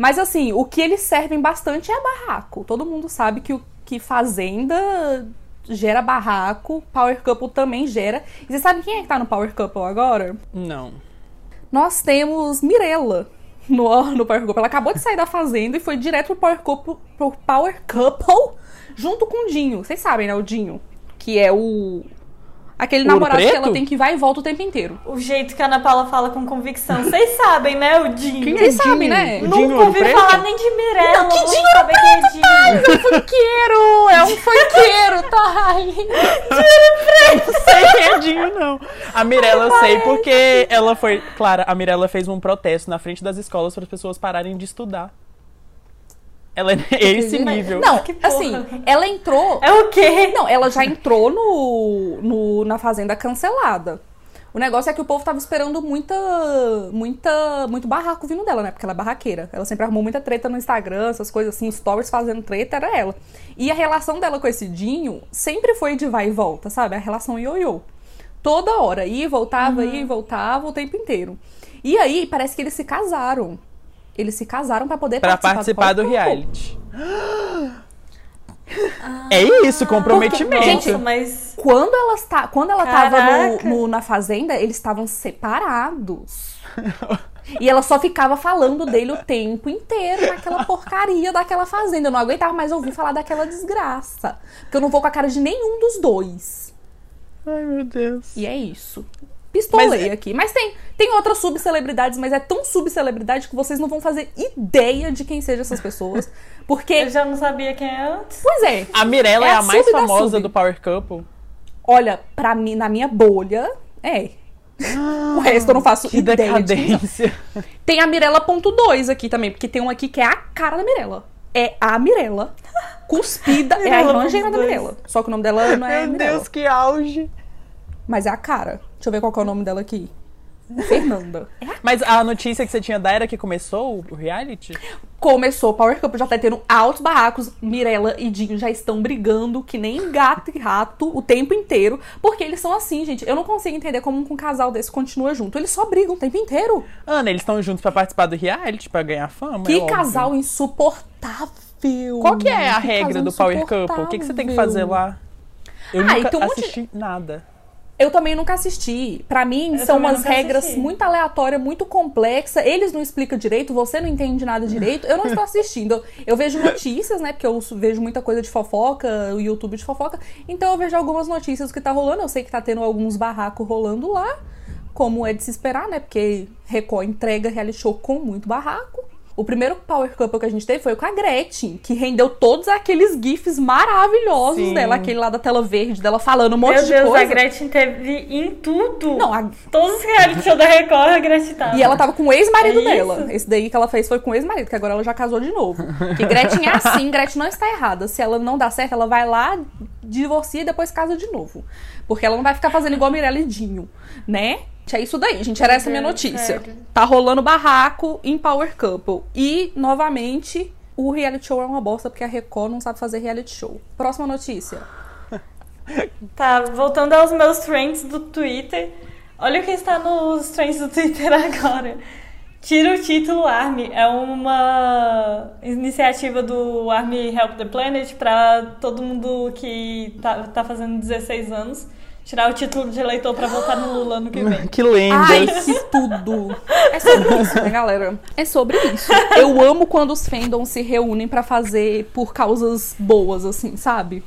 Mas assim, o que eles servem bastante é barraco. Todo mundo sabe que o que Fazenda gera barraco, Power Couple também gera. E você sabe quem é que tá no Power Couple agora? Não. Nós temos Mirella no, no Power Couple. Ela acabou de sair da Fazenda e foi direto pro Power Couple, pro Power Couple junto com o Dinho. Vocês sabem, né, o Dinho? Que é o... Aquele Ouro namorado que Preto? ela tem que vai e volta o tempo inteiro. O jeito que a Ana Paula fala com convicção. Vocês sabem, né, o Dinho? Quem é Vocês Dinho? sabem, né? O Dinho Nunca Ouro ouvi Preto? falar nem de Mirella. Não, que Dinho saber quem é Dinho. funkeiro! É um funkeiro, tá? Não sei quem é Dinho, não. A Mirella eu sei porque ela foi. Clara, a Mirella fez um protesto na frente das escolas para as pessoas pararem de estudar. Ela é esse nível. Não, assim, ela entrou... É o quê? Não, ela já entrou no, no- na Fazenda cancelada. O negócio é que o povo tava esperando muita, muita, muito barraco vindo dela, né? Porque ela é barraqueira. Ela sempre arrumou muita treta no Instagram, essas coisas assim, stories fazendo treta, era ela. E a relação dela com esse Dinho sempre foi de vai e volta, sabe? A relação ioiô. Toda hora, ia e voltava, ia e voltava o tempo inteiro. E aí, parece que eles se casaram. Eles se casaram pra poder Pra participar, participar do Couple. reality. É isso, comprometimento. Gente, mas... Quando ela, está, quando ela tava no, Caraca. no- na fazenda, eles estavam separados. E ela só ficava falando dele o tempo inteiro naquela porcaria daquela fazenda. Eu não aguentava mais ouvir falar daquela desgraça. Porque eu não vou com a cara de nenhum dos dois. Ai, meu Deus. E é isso. Pistolei Mas é- aqui. Mas tem, tem outras subcelebridades, mas é tão subcelebridade que vocês não vão fazer ideia de quem sejam essas pessoas. Porque, Eu já não sabia quem é antes. pois é, A Mirella É é, a a mais famosa do Power Couple. olha, pra mim, na minha bolha, é. O resto eu não faço Que ideia de são. decadência. Tem a Mirella.2 aqui também, porque tem um aqui que é a cara da Mirella. É a Mirella. Cuspida. é a irmã gêmea da Mirella.2. Mirella. Só que o nome dela não é Meu Mirella. Deus, que auge. Mas é a cara. Deixa eu ver qual que é o nome dela aqui. Fernanda. É Mas a notícia que você tinha da era que começou o reality? Começou o Power Couple, já tá tendo altos barracos. Mirella e Dinho já estão brigando que nem gato e rato o tempo inteiro. Porque eles são assim, gente. Eu não consigo entender como um casal desse continua junto. Eles só brigam o tempo inteiro. Ana, eles estão juntos pra participar do reality, pra ganhar fama? Que é casal insuportável. Qual que é a Que regra do Power Couple? O que, que você tem que fazer lá? Eu Ah, nunca um de- assisti nada. Eu também nunca assisti. Pra mim, Eu são umas regras assisti. muito aleatórias, muito complexas. Eles não explicam direito, você não entende nada direito. Eu não estou assistindo. Eu vejo notícias, né? Porque eu vejo muita coisa de fofoca, o YouTube de fofoca. Então eu vejo algumas notícias do que tá rolando. Eu sei que tá tendo alguns barracos rolando lá. Como é de se esperar, né? Porque Record entrega reality show com muito barraco. O primeiro Power Couple que a gente teve foi com a Gretchen, que rendeu todos aqueles gifs maravilhosos Sim. dela, aquele lá da tela verde, dela falando um monte Meu de Deus, coisa. a Gretchen teve em tudo. Não, a Todos os reality show da Record, a Gretchen tava. E ela tava com o ex-marido É dela. Esse daí que ela fez foi com o ex-marido, que agora ela já casou de novo. Que Gretchen é assim, Gretchen não está errada. Se ela não dá certo, ela vai lá, divorcia e depois casa de novo. Porque ela não vai ficar fazendo igual a Mirella e Dinho, né? É isso daí, gente. Era essa minha notícia. sério. Tá rolando barraco em Power Couple. E, novamente, o reality show é uma bosta porque a Record não sabe fazer reality show. Próxima notícia. Tá, voltando aos meus trends do Twitter. Olha o que está nos trends do Twitter agora. Tira o título Army. É uma iniciativa do Army Help the Planet para todo mundo que tá, tá fazendo 16 anos tirar o título de eleitor para votar no Lula ano que vem. Que lenda. Ai, que tudo! É sobre isso, né, galera? É sobre isso. Eu amo quando os fandoms se reúnem pra fazer por causas boas, assim, sabe?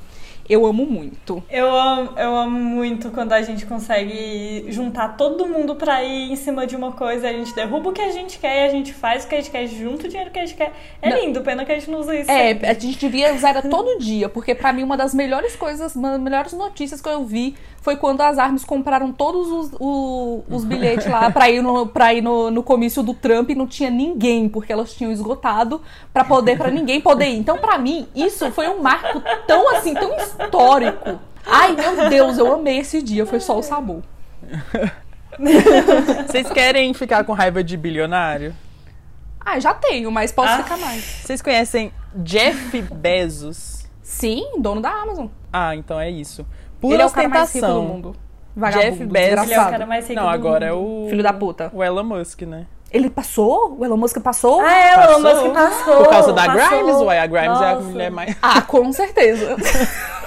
Eu amo muito. Eu amo, eu amo muito quando a gente consegue juntar todo mundo pra ir em cima de uma coisa. A gente derruba o que a gente quer a gente faz o que a gente quer, junta o dinheiro que a gente quer. É Não. lindo, pena que a gente não usa isso. É, sempre. a gente devia usar todo dia, porque pra mim uma das melhores coisas, uma das melhores notícias que eu vi foi quando as armas compraram todos os, o- os bilhetes lá pra ir, no, pra ir no, no comício do Trump e não tinha ninguém, porque elas tinham esgotado pra poder para ninguém poder ir. Então, pra mim, isso foi um marco tão assim, tão histórico. Ai, meu Deus, eu amei esse dia, foi só o sabor. Vocês querem ficar com raiva de bilionário? Ah, já tenho, mas posso Ah. ficar mais. Vocês conhecem Jeff Bezos? Sim, dono da Amazon. Ah, então é isso. Por Ele é o cara mais rico do ostentação. mundo. Vagabundo, Jeff Bezos- Ele é o cara mais rico Não, do agora é mundo. o. Filho da puta. O Elon Musk, né? Ele passou? O Elon Musk passou? Ah, é, o Elon. Musk passou. Por causa da passou. Grimes, ué. A Grimes é a Nossa. mulher mais. Ah, com certeza.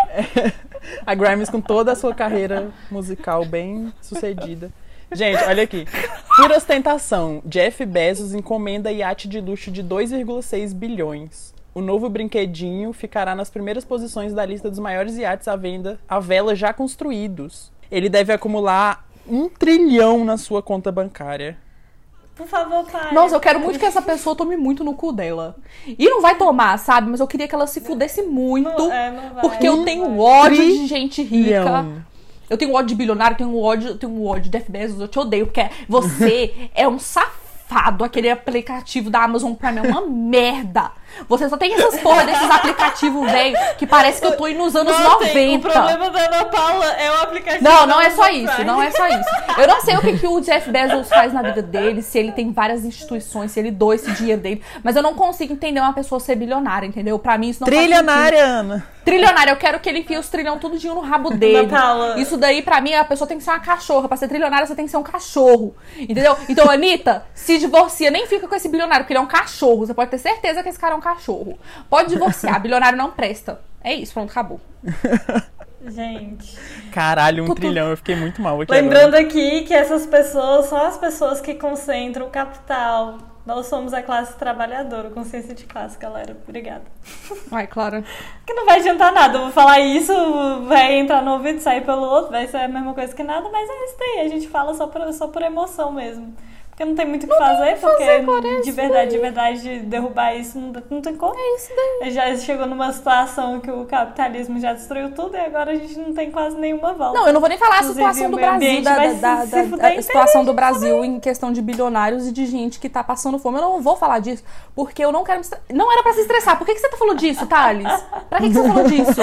A Grimes com toda a sua carreira musical bem sucedida. Gente, olha aqui. Por ostentação, Jeff Bezos encomenda iate de luxo de 2,6 bilhões. O novo brinquedinho ficará nas primeiras posições da lista dos maiores iates à venda à vela já construídos. Ele deve acumular um trilhão na sua conta bancária. Por favor, pai. Nossa, eu quero muito que essa pessoa tome muito no cu dela. E não vai tomar, sabe? Mas eu queria que ela se fudesse muito. Não, é, não vai, porque eu tenho vai. ódio de gente rica. Eu tenho ódio de bilionário, tenho ódio, eu tenho ódio de Jeff Bezos, eu te odeio, porque você é um safado. Aquele aplicativo da Amazon Prime é uma merda. Você só tem essas porra desses aplicativos, velho, que parece que eu tô indo nos anos Não, tem- 90. O problema da Ana Paula é o aplicativo. Não, da não é só Amazon isso, Prime. não é só isso. Eu não sei o que, que o Jeff Bezos faz na vida dele, se ele tem várias instituições, se ele doa esse dinheiro dele, mas eu não consigo entender uma pessoa ser bilionária, entendeu? Pra mim isso não faz Trilionária, Ana. Sentido. Trilionária, eu quero que ele enfie os trilhão tudinho no rabo dele. Paula. Isso daí, pra mim, a pessoa tem que ser uma cachorra. Pra ser trilionária, você tem que ser um cachorro. Entendeu? Então, Anitta, se divorcia, nem fica com esse bilionário, porque ele é um cachorro. Você pode ter certeza que esse cara é um cachorro. Pode divorciar, bilionário não presta. É isso, pronto, acabou. Gente. Caralho, um trilhão. Eu fiquei muito mal aqui Lembrando aqui que essas pessoas são as pessoas que concentram o capital. Nós somos a classe trabalhadora, consciência de classe, galera. Obrigada. Ai, Clara. Que não vai adiantar nada. Eu vou falar isso, vai entrar no ouvido, sair pelo outro, vai ser a mesma coisa que nada, mas é isso daí. A gente fala só por, só por emoção mesmo. Porque não tem muito o que fazer, porque Clara, de isso verdade, de verdade, de derrubar isso não, não tem como. É isso daí. Já chegou numa situação que o capitalismo já destruiu tudo e agora a gente não tem quase nenhuma volta. Não, eu não vou nem falar a situação do Brasil, da, da, da- da- situação do Brasil em questão de bilionários e de gente que tá passando fome. Eu não vou falar disso, porque eu não quero me estre... Não era pra se estressar. Por que, que você tá falando disso, Thales? Pra que, que você falou disso?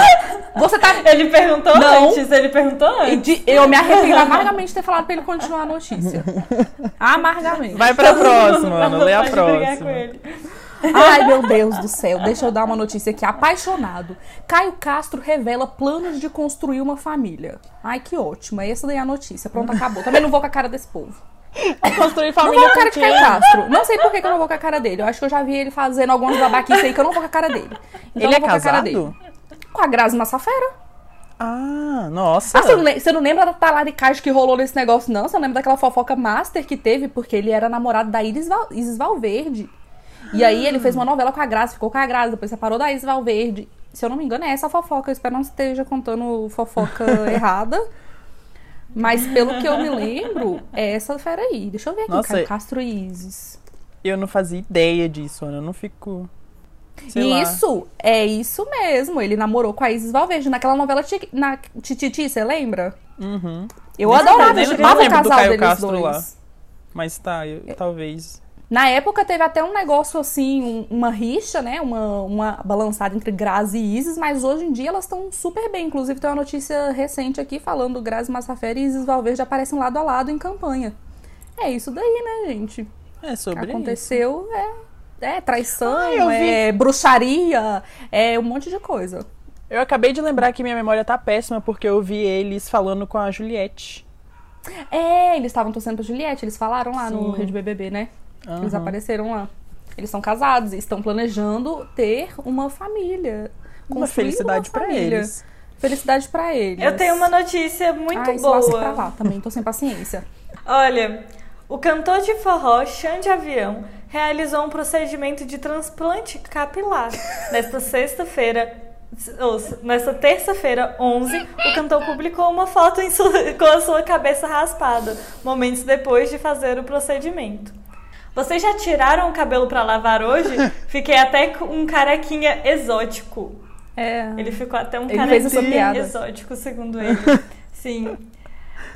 Você tá. Ele perguntou Não. antes, ele perguntou antes. de- Eu me arrependo amargamente de ter falado pra ele continuar a notícia. Amargamente. Vai pra próxima, Ana. Dá Lê a próxima. ele. Ai, meu Deus do céu. Deixa eu dar uma notícia aqui. Apaixonado. Caio Castro revela planos de construir uma família. Ai, que ótimo. Essa daí é a notícia. Pronto, acabou. Também não vou com a cara desse povo. Construir Não família vou com a cara de Caio? Castro. Não sei por que, que eu não vou com a cara dele. Eu acho que eu já vi ele fazendo algumas babaquices aí que eu não vou com a cara dele. Então Ele é vou com a cara dele. casado? Com a Grazi Massafera. Ah, nossa. Ah, você, não, você não lembra da talaricagem que rolou nesse negócio, não? Você não lembra daquela fofoca master que teve? Porque ele era namorado da Iris, Val, Isis Valverde. E aí ele fez uma novela com a Grazi, ficou com a Grazi, depois separou da Isis Valverde. Se eu não me engano, é essa a fofoca. Eu espero não esteja contando fofoca errada. Mas pelo que eu me lembro, é essa fera aí. Deixa eu ver aqui, Nossa, Caio Castro e Isis. Eu não fazia ideia disso, Ana. Eu não fico. Sei lá. Isso, é isso mesmo. Ele namorou com a Isis Valverde naquela novela Ti- na Tititi, você lembra? Uhum. Eu Nem adorava, lembro- eu nem amava o casal deles Castro dois. lá. Mas tá, eu- É. talvez. Na época teve até um negócio assim, um- uma rixa, né? Uma, uma balançada entre Grazi e Isis, mas hoje em dia elas estão super bem. Inclusive tem uma notícia recente aqui falando Grazi Massafera e Isis Valverde aparecem lado a lado em campanha. É isso daí, né, gente? É sobre isso. Aconteceu, é, é traição, Ah, é bruxaria, é um monte de coisa. Eu acabei de lembrar que minha memória tá péssima porque eu vi eles falando com a Juliette. É, eles estavam torcendo pra Juliette, eles falaram lá no Sim. Rede BBB, né? Eles Aham. apareceram lá. Eles são casados e estão planejando ter uma família. Uma felicidade família. eles. Felicidade pra eles. Eu tenho uma notícia muito Ai, se lasque pra boa. lá também, tô sem paciência. Olha, o cantor de forró Xande Avião realizou um procedimento de transplante capilar. Nesta sexta-feira, ou, nesta terça-feira, 11, o cantor publicou uma foto em sua- com a sua cabeça raspada, momentos depois de fazer o procedimento. Vocês já tiraram o cabelo pra lavar hoje? Fiquei até com um carequinha exótico. É. Ele ficou até um Ele carequinha exótico, segundo ele. Sim.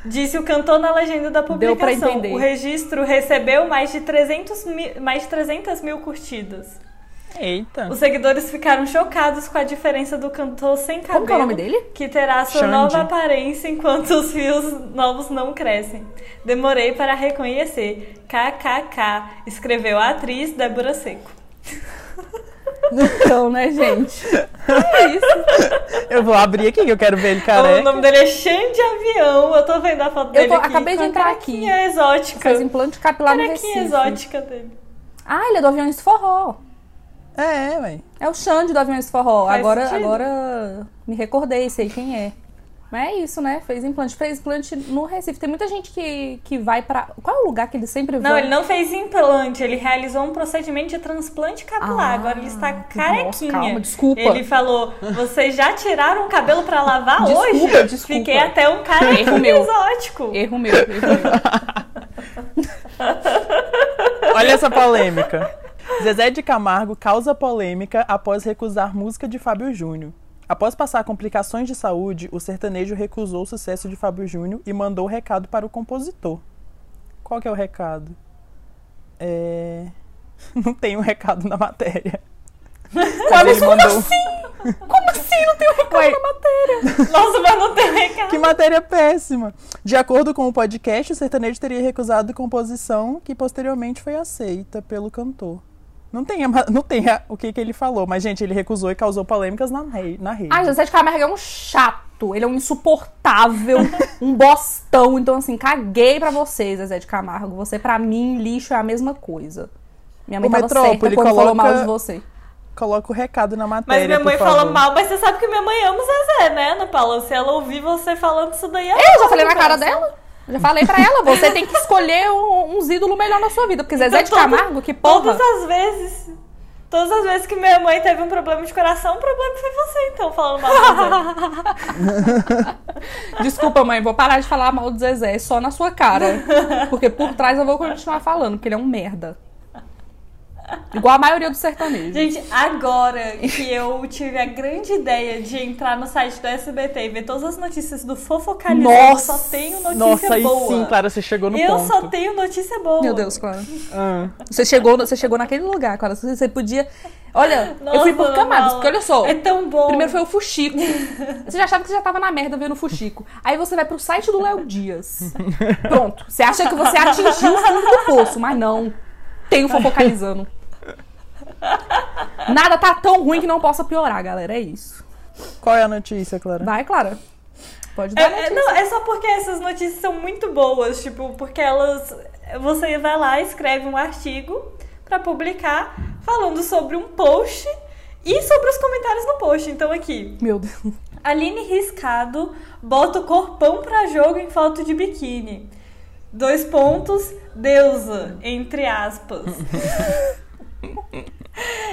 Disse o cantor na legenda da Deu pra publicação. entender. O registro recebeu mais de 300 mil, mais de 300 mil curtidas. Eita. Os seguidores ficaram chocados com a diferença do cantor sem cabelo. Como que é o nome dele? Que terá sua Xande. nova aparência enquanto os fios novos não crescem. Demorei para reconhecer. KKK, escreveu a atriz Débora Seco. Então, né, gente? É isso. Eu vou abrir aqui que eu quero ver ele O careca. nome dele é Xande Avião. Eu tô vendo a foto Eu dele tô- aqui. acabei de entrar carequinha exótica. Faz implante capilar no Carequinha Recife. exótica dele. Ah, ele é do Aviões Forró. É, ué. É o Xande do Aviões Forró. Faz agora, sentido. agora me recordei, sei quem é. Mas é isso, né? Fez implante. Fez implante no Recife. Tem muita gente que, que vai pra. Qual é o lugar que ele sempre vai? Não, ele não fez implante, ele realizou um procedimento de transplante capilar. Ah, Agora ele está nossa, carequinha. calma, desculpa. Ele falou: vocês já tiraram o cabelo pra lavar Desculpa, hoje? desculpa. Fiquei até um Erro carequinho meu. exótico. Erro meu, erro meu. Olha essa polêmica. Zezé de Camargo causa polêmica após recusar música de Fábio Júnior. Após passar complicações de saúde, o sertanejo recusou o sucesso de Fábio Júnior e mandou o recado para o compositor. Qual que é o recado? É... Não tem um recado na matéria. Mas ele mandou... Como assim? Não tem um recado Ué. na matéria? Nossa, mas não tem recado. Que matéria péssima! De acordo com o podcast, o sertanejo teria recusado composição que posteriormente foi aceita pelo cantor. Não tem, não tem a- o que, que ele falou, mas, gente, ele recusou e causou polêmicas na, rei- na rede. Ai, José de Camargo é um chato. Ele é um insuportável, um bostão. Então, assim, caguei pra você, Zezé de Camargo. Você, pra mim, lixo é a mesma coisa. Minha mãe O tava certa Metrópole quando falou coloca- mal de você. Coloca o recado na matéria, Mas minha mãe fala mal, mas você sabe que minha mãe ama o Zezé, né, Ana Paula? Se ela ouvir você falando isso daí, ela Eu já falei na cara dela. Já falei pra ela, você tem que escolher um- uns ídolos melhor na sua vida. Porque Zezé de Então, todo- Camargo, que porra. Todas as vezes. Todas as vezes que minha mãe teve um problema de coração, o problema foi você, então, falando mal do Zezé. Desculpa, mãe, vou parar de falar mal do Zezé só na sua cara. Porque por trás eu vou continuar falando, porque ele é um merda. Igual a maioria do sertanejo. Gente, agora que eu tive a grande ideia de entrar no site do SBT e ver todas as notícias do Fofocalizando, Nossa! eu só tenho notícia Nossa, aí boa. sim, Clara, você chegou no eu ponto. só tenho notícia boa. Meu Deus, Clara. Ah. Você chegou, você chegou naquele lugar, Clara. Você podia. Olha, eu fui por Nossa, camadas, porque olha só. É tão bom. Primeiro foi o Fuxico. Você já achava que você já tava na merda vendo o Fuxico. Aí você vai pro site do Léo Dias. Pronto. Você acha que você atingiu o fundo do poço, mas não. Tem o fofocalizando. Nada tá tão ruim que não possa piorar, galera. É isso. Qual é a notícia, Clara? Vai, Clara. Pode É, dar é, notícia. não, é só porque essas notícias são muito boas, tipo, porque elas. Você vai lá, escreve um artigo pra publicar falando sobre um post e sobre os comentários no post. Então aqui, Meu Deus. Aline Riscado bota o corpão pra jogo em foto de biquíni. Dois pontos, deusa, entre aspas.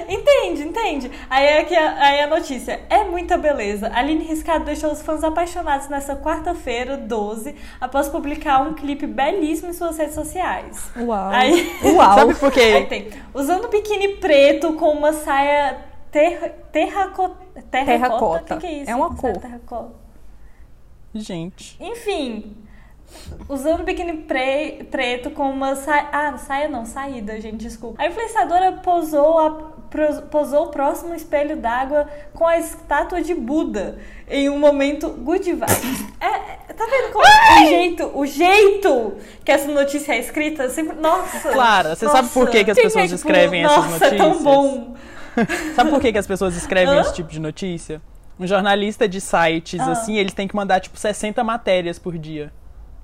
Entende, entende? Aí é que a, aí a notícia. É muita beleza. Aline Riscado deixou os fãs apaixonados nessa quarta-feira, 12, após publicar um clipe belíssimo em suas redes sociais. Uau. Aí- Uau. Sabe por Aí quê? tem. Usando biquíni preto com uma saia ter, terraco, terracota. Terracota. O que, que é isso? É uma cor. terracota. Gente. Enfim, usando biquíni pre- preto com uma saia. Ah, saia não, saída, gente, desculpa. A influenciadora posou, a, posou próximo espelho d'água com a estátua de Buda em um momento good vibes. É, é, tá vendo como o jeito, o jeito que essa notícia é escrita? Sempre, nossa! Clara, você sabe por nossa, que, que as pessoas é que- escrevem essas nossa, notícias? é tão bom! Sabe por que, que as pessoas escrevem Hã? esse tipo de notícia? Um jornalista de sites, Ah. assim, eles têm que mandar, tipo, 60 matérias por dia.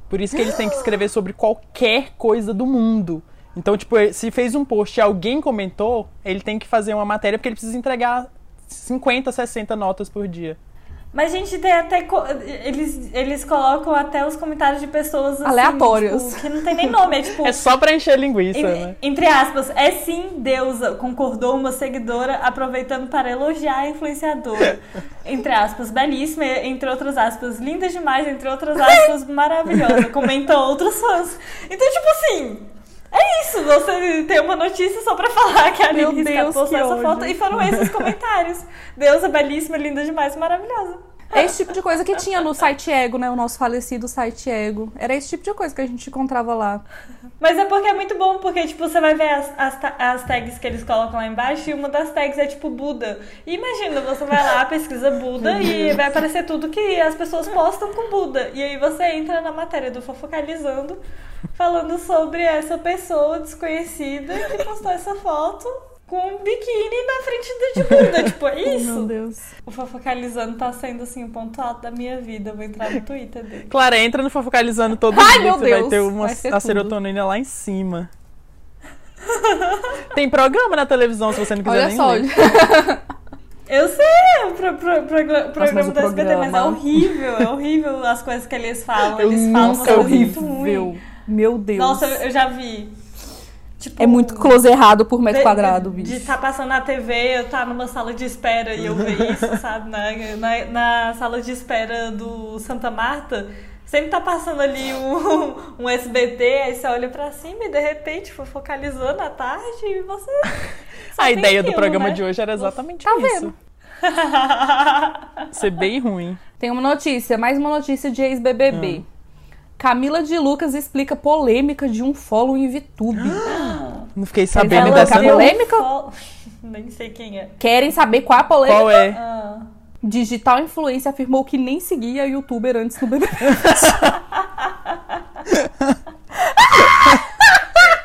Por isso que eles têm que escrever sobre qualquer coisa do mundo. Então, tipo, se fez um post e alguém comentou, ele tem que fazer uma matéria porque ele precisa entregar 50, 60 notas por dia. Mas, gente, tem até. co- Eles, eles colocam até os comentários de pessoas assim, Aleatórias. tipo, que não tem nem nome. É tipo. É só pra encher linguiça, en- né? Entre aspas, é sim deusa, concordou uma seguidora, aproveitando para elogiar a influenciadora. Entre aspas, belíssima, entre outras aspas, linda demais, entre outras aspas, maravilhosa. Comentam outros fãs. Então, tipo assim. É isso, você tem uma notícia só pra falar que a Meu Aline Deus, postou essa ódio. foto e foram esses comentários. Deusa, belíssima, linda demais, maravilhosa. É esse tipo de coisa que tinha no site Ego, né? O nosso falecido site Ego. Era esse tipo de coisa que a gente encontrava lá. Mas é porque é muito bom, porque, tipo, você vai ver as, as, as tags que eles colocam lá embaixo e uma das tags é, tipo, Buda. E imagina, você vai lá, pesquisa Buda e vai aparecer tudo que as pessoas postam com Buda. E aí você entra na matéria do Fofocalizando falando sobre essa pessoa desconhecida que postou essa foto com um biquíni na frente de Buda. tipo, é isso. Meu Deus. O Fofocalizando tá sendo, assim, o ponto alto da minha vida. Eu vou entrar no Twitter dele. Clara, entra no Fofocalizando todo Ai, dia, meu você vai Deus, ter uma, vai ser a serotonina lá em cima. Tem programa na televisão, se você não quiser Olha nem só. ler. Eu sei o pro, pro, pro, programa do SBT, mas é horrível. É horrível as coisas que eles falam. Eu Eles falam umas coisas vi. muito. Horrível. Meu Deus. Nossa, eu já vi. Tipo, É muito close errado por metro de- quadrado, bicho. De estar passando na TV, eu tá numa sala de espera e eu ver isso, sabe? Na, na, na sala de espera do Santa Marta, sempre tá passando ali um, um SBT, aí você olha pra cima e de repente foi focalizando à tarde e você. A ideia do programa né? de hoje era exatamente Tá isso. vendo? Ser bem ruim. Tem uma notícia, mais uma notícia de ex-BBB. Camila de Lucas explica polêmica de um follow em VTube. Não fiquei sabendo dessa não. ler? polêmica? Nem sei quem é. Querem saber qual a polêmica? Qual é? Ah. Digital influencer afirmou que nem seguia youtuber antes do BBB.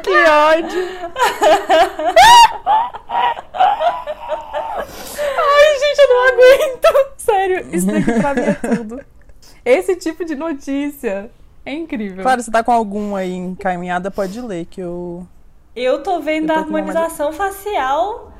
Que ódio! Ai, gente, eu não aguento. Sério, isso daqui pra mim é tudo. Esse tipo de notícia é incrível. Claro, você tá com algum aí encaminhada, pode ler, que eu. Eu tô vendo Eu a tô uma harmonização facial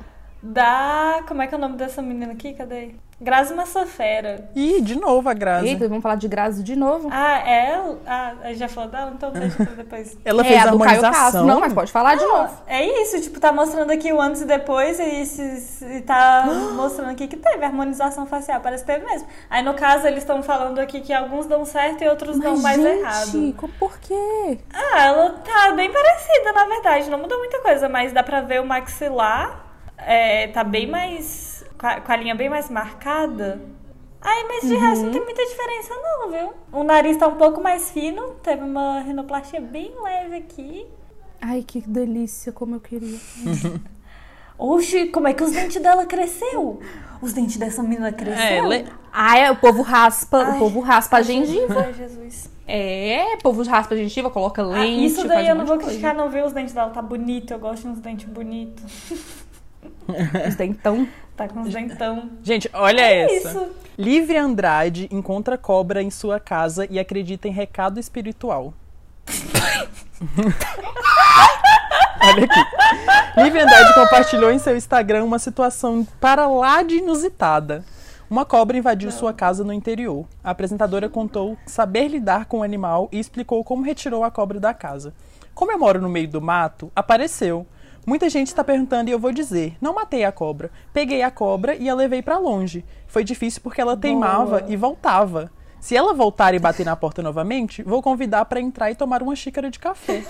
da. Como é que é o nome dessa menina aqui? Cadê? Grazi Massafera. Ih, de novo a Grazi. Eita, vamos falar de Grazi de novo? Ah, é? Ah, a gente já falou dela? Então deixa pra depois. Ela é, fez a a do Caio harmonização. Castro. Não, mas pode falar de Não, novo. é isso, tipo, tá mostrando aqui o antes e depois e, se- e tá mostrando aqui que teve harmonização facial, parece que teve mesmo. Aí no caso eles estão falando aqui que alguns dão certo e outros dão Mas, mais gente, errado. co- por quê? Ah, ela tá bem parecida, na verdade, não mudou muita coisa, mas dá pra ver o maxilar, é, tá bem mais. Com a, com a linha bem mais marcada. Ai, mas de resto não tem muita diferença, não, viu? O nariz tá um pouco mais fino, teve uma rinoplastia bem leve aqui. Ai, que delícia, como eu queria. Oxi, como é que os dentes dela cresceu? Os dentes dessa menina cresceu? É, le- Ah, é, o povo raspa, Ai, o povo raspa a gengiva. Ai, Jesus. É, o povo raspa a gengiva, coloca Ah, lente, isso faz daí um eu não vou criticar, não, viu? Os dentes dela tá bonito, eu gosto de uns dentes bonitos. Os dentão. Tá com uns dentão. Gente, olha É essa. isso. Livre Andrade encontra cobra em sua casa e acredita em recado espiritual. Olha aqui. Livre Andrade compartilhou em seu Instagram uma situação para lá de inusitada. Uma cobra invadiu sua casa no interior. A apresentadora contou saber lidar com o animal e explicou como retirou a cobra da casa. Como eu moro no meio do mato, apareceu. Muita gente está perguntando e eu vou dizer: não matei a cobra. Peguei a cobra e a levei para longe. Foi difícil porque ela teimava e voltava. Se ela voltar e bater na porta novamente, vou convidar para entrar e tomar uma xícara de café.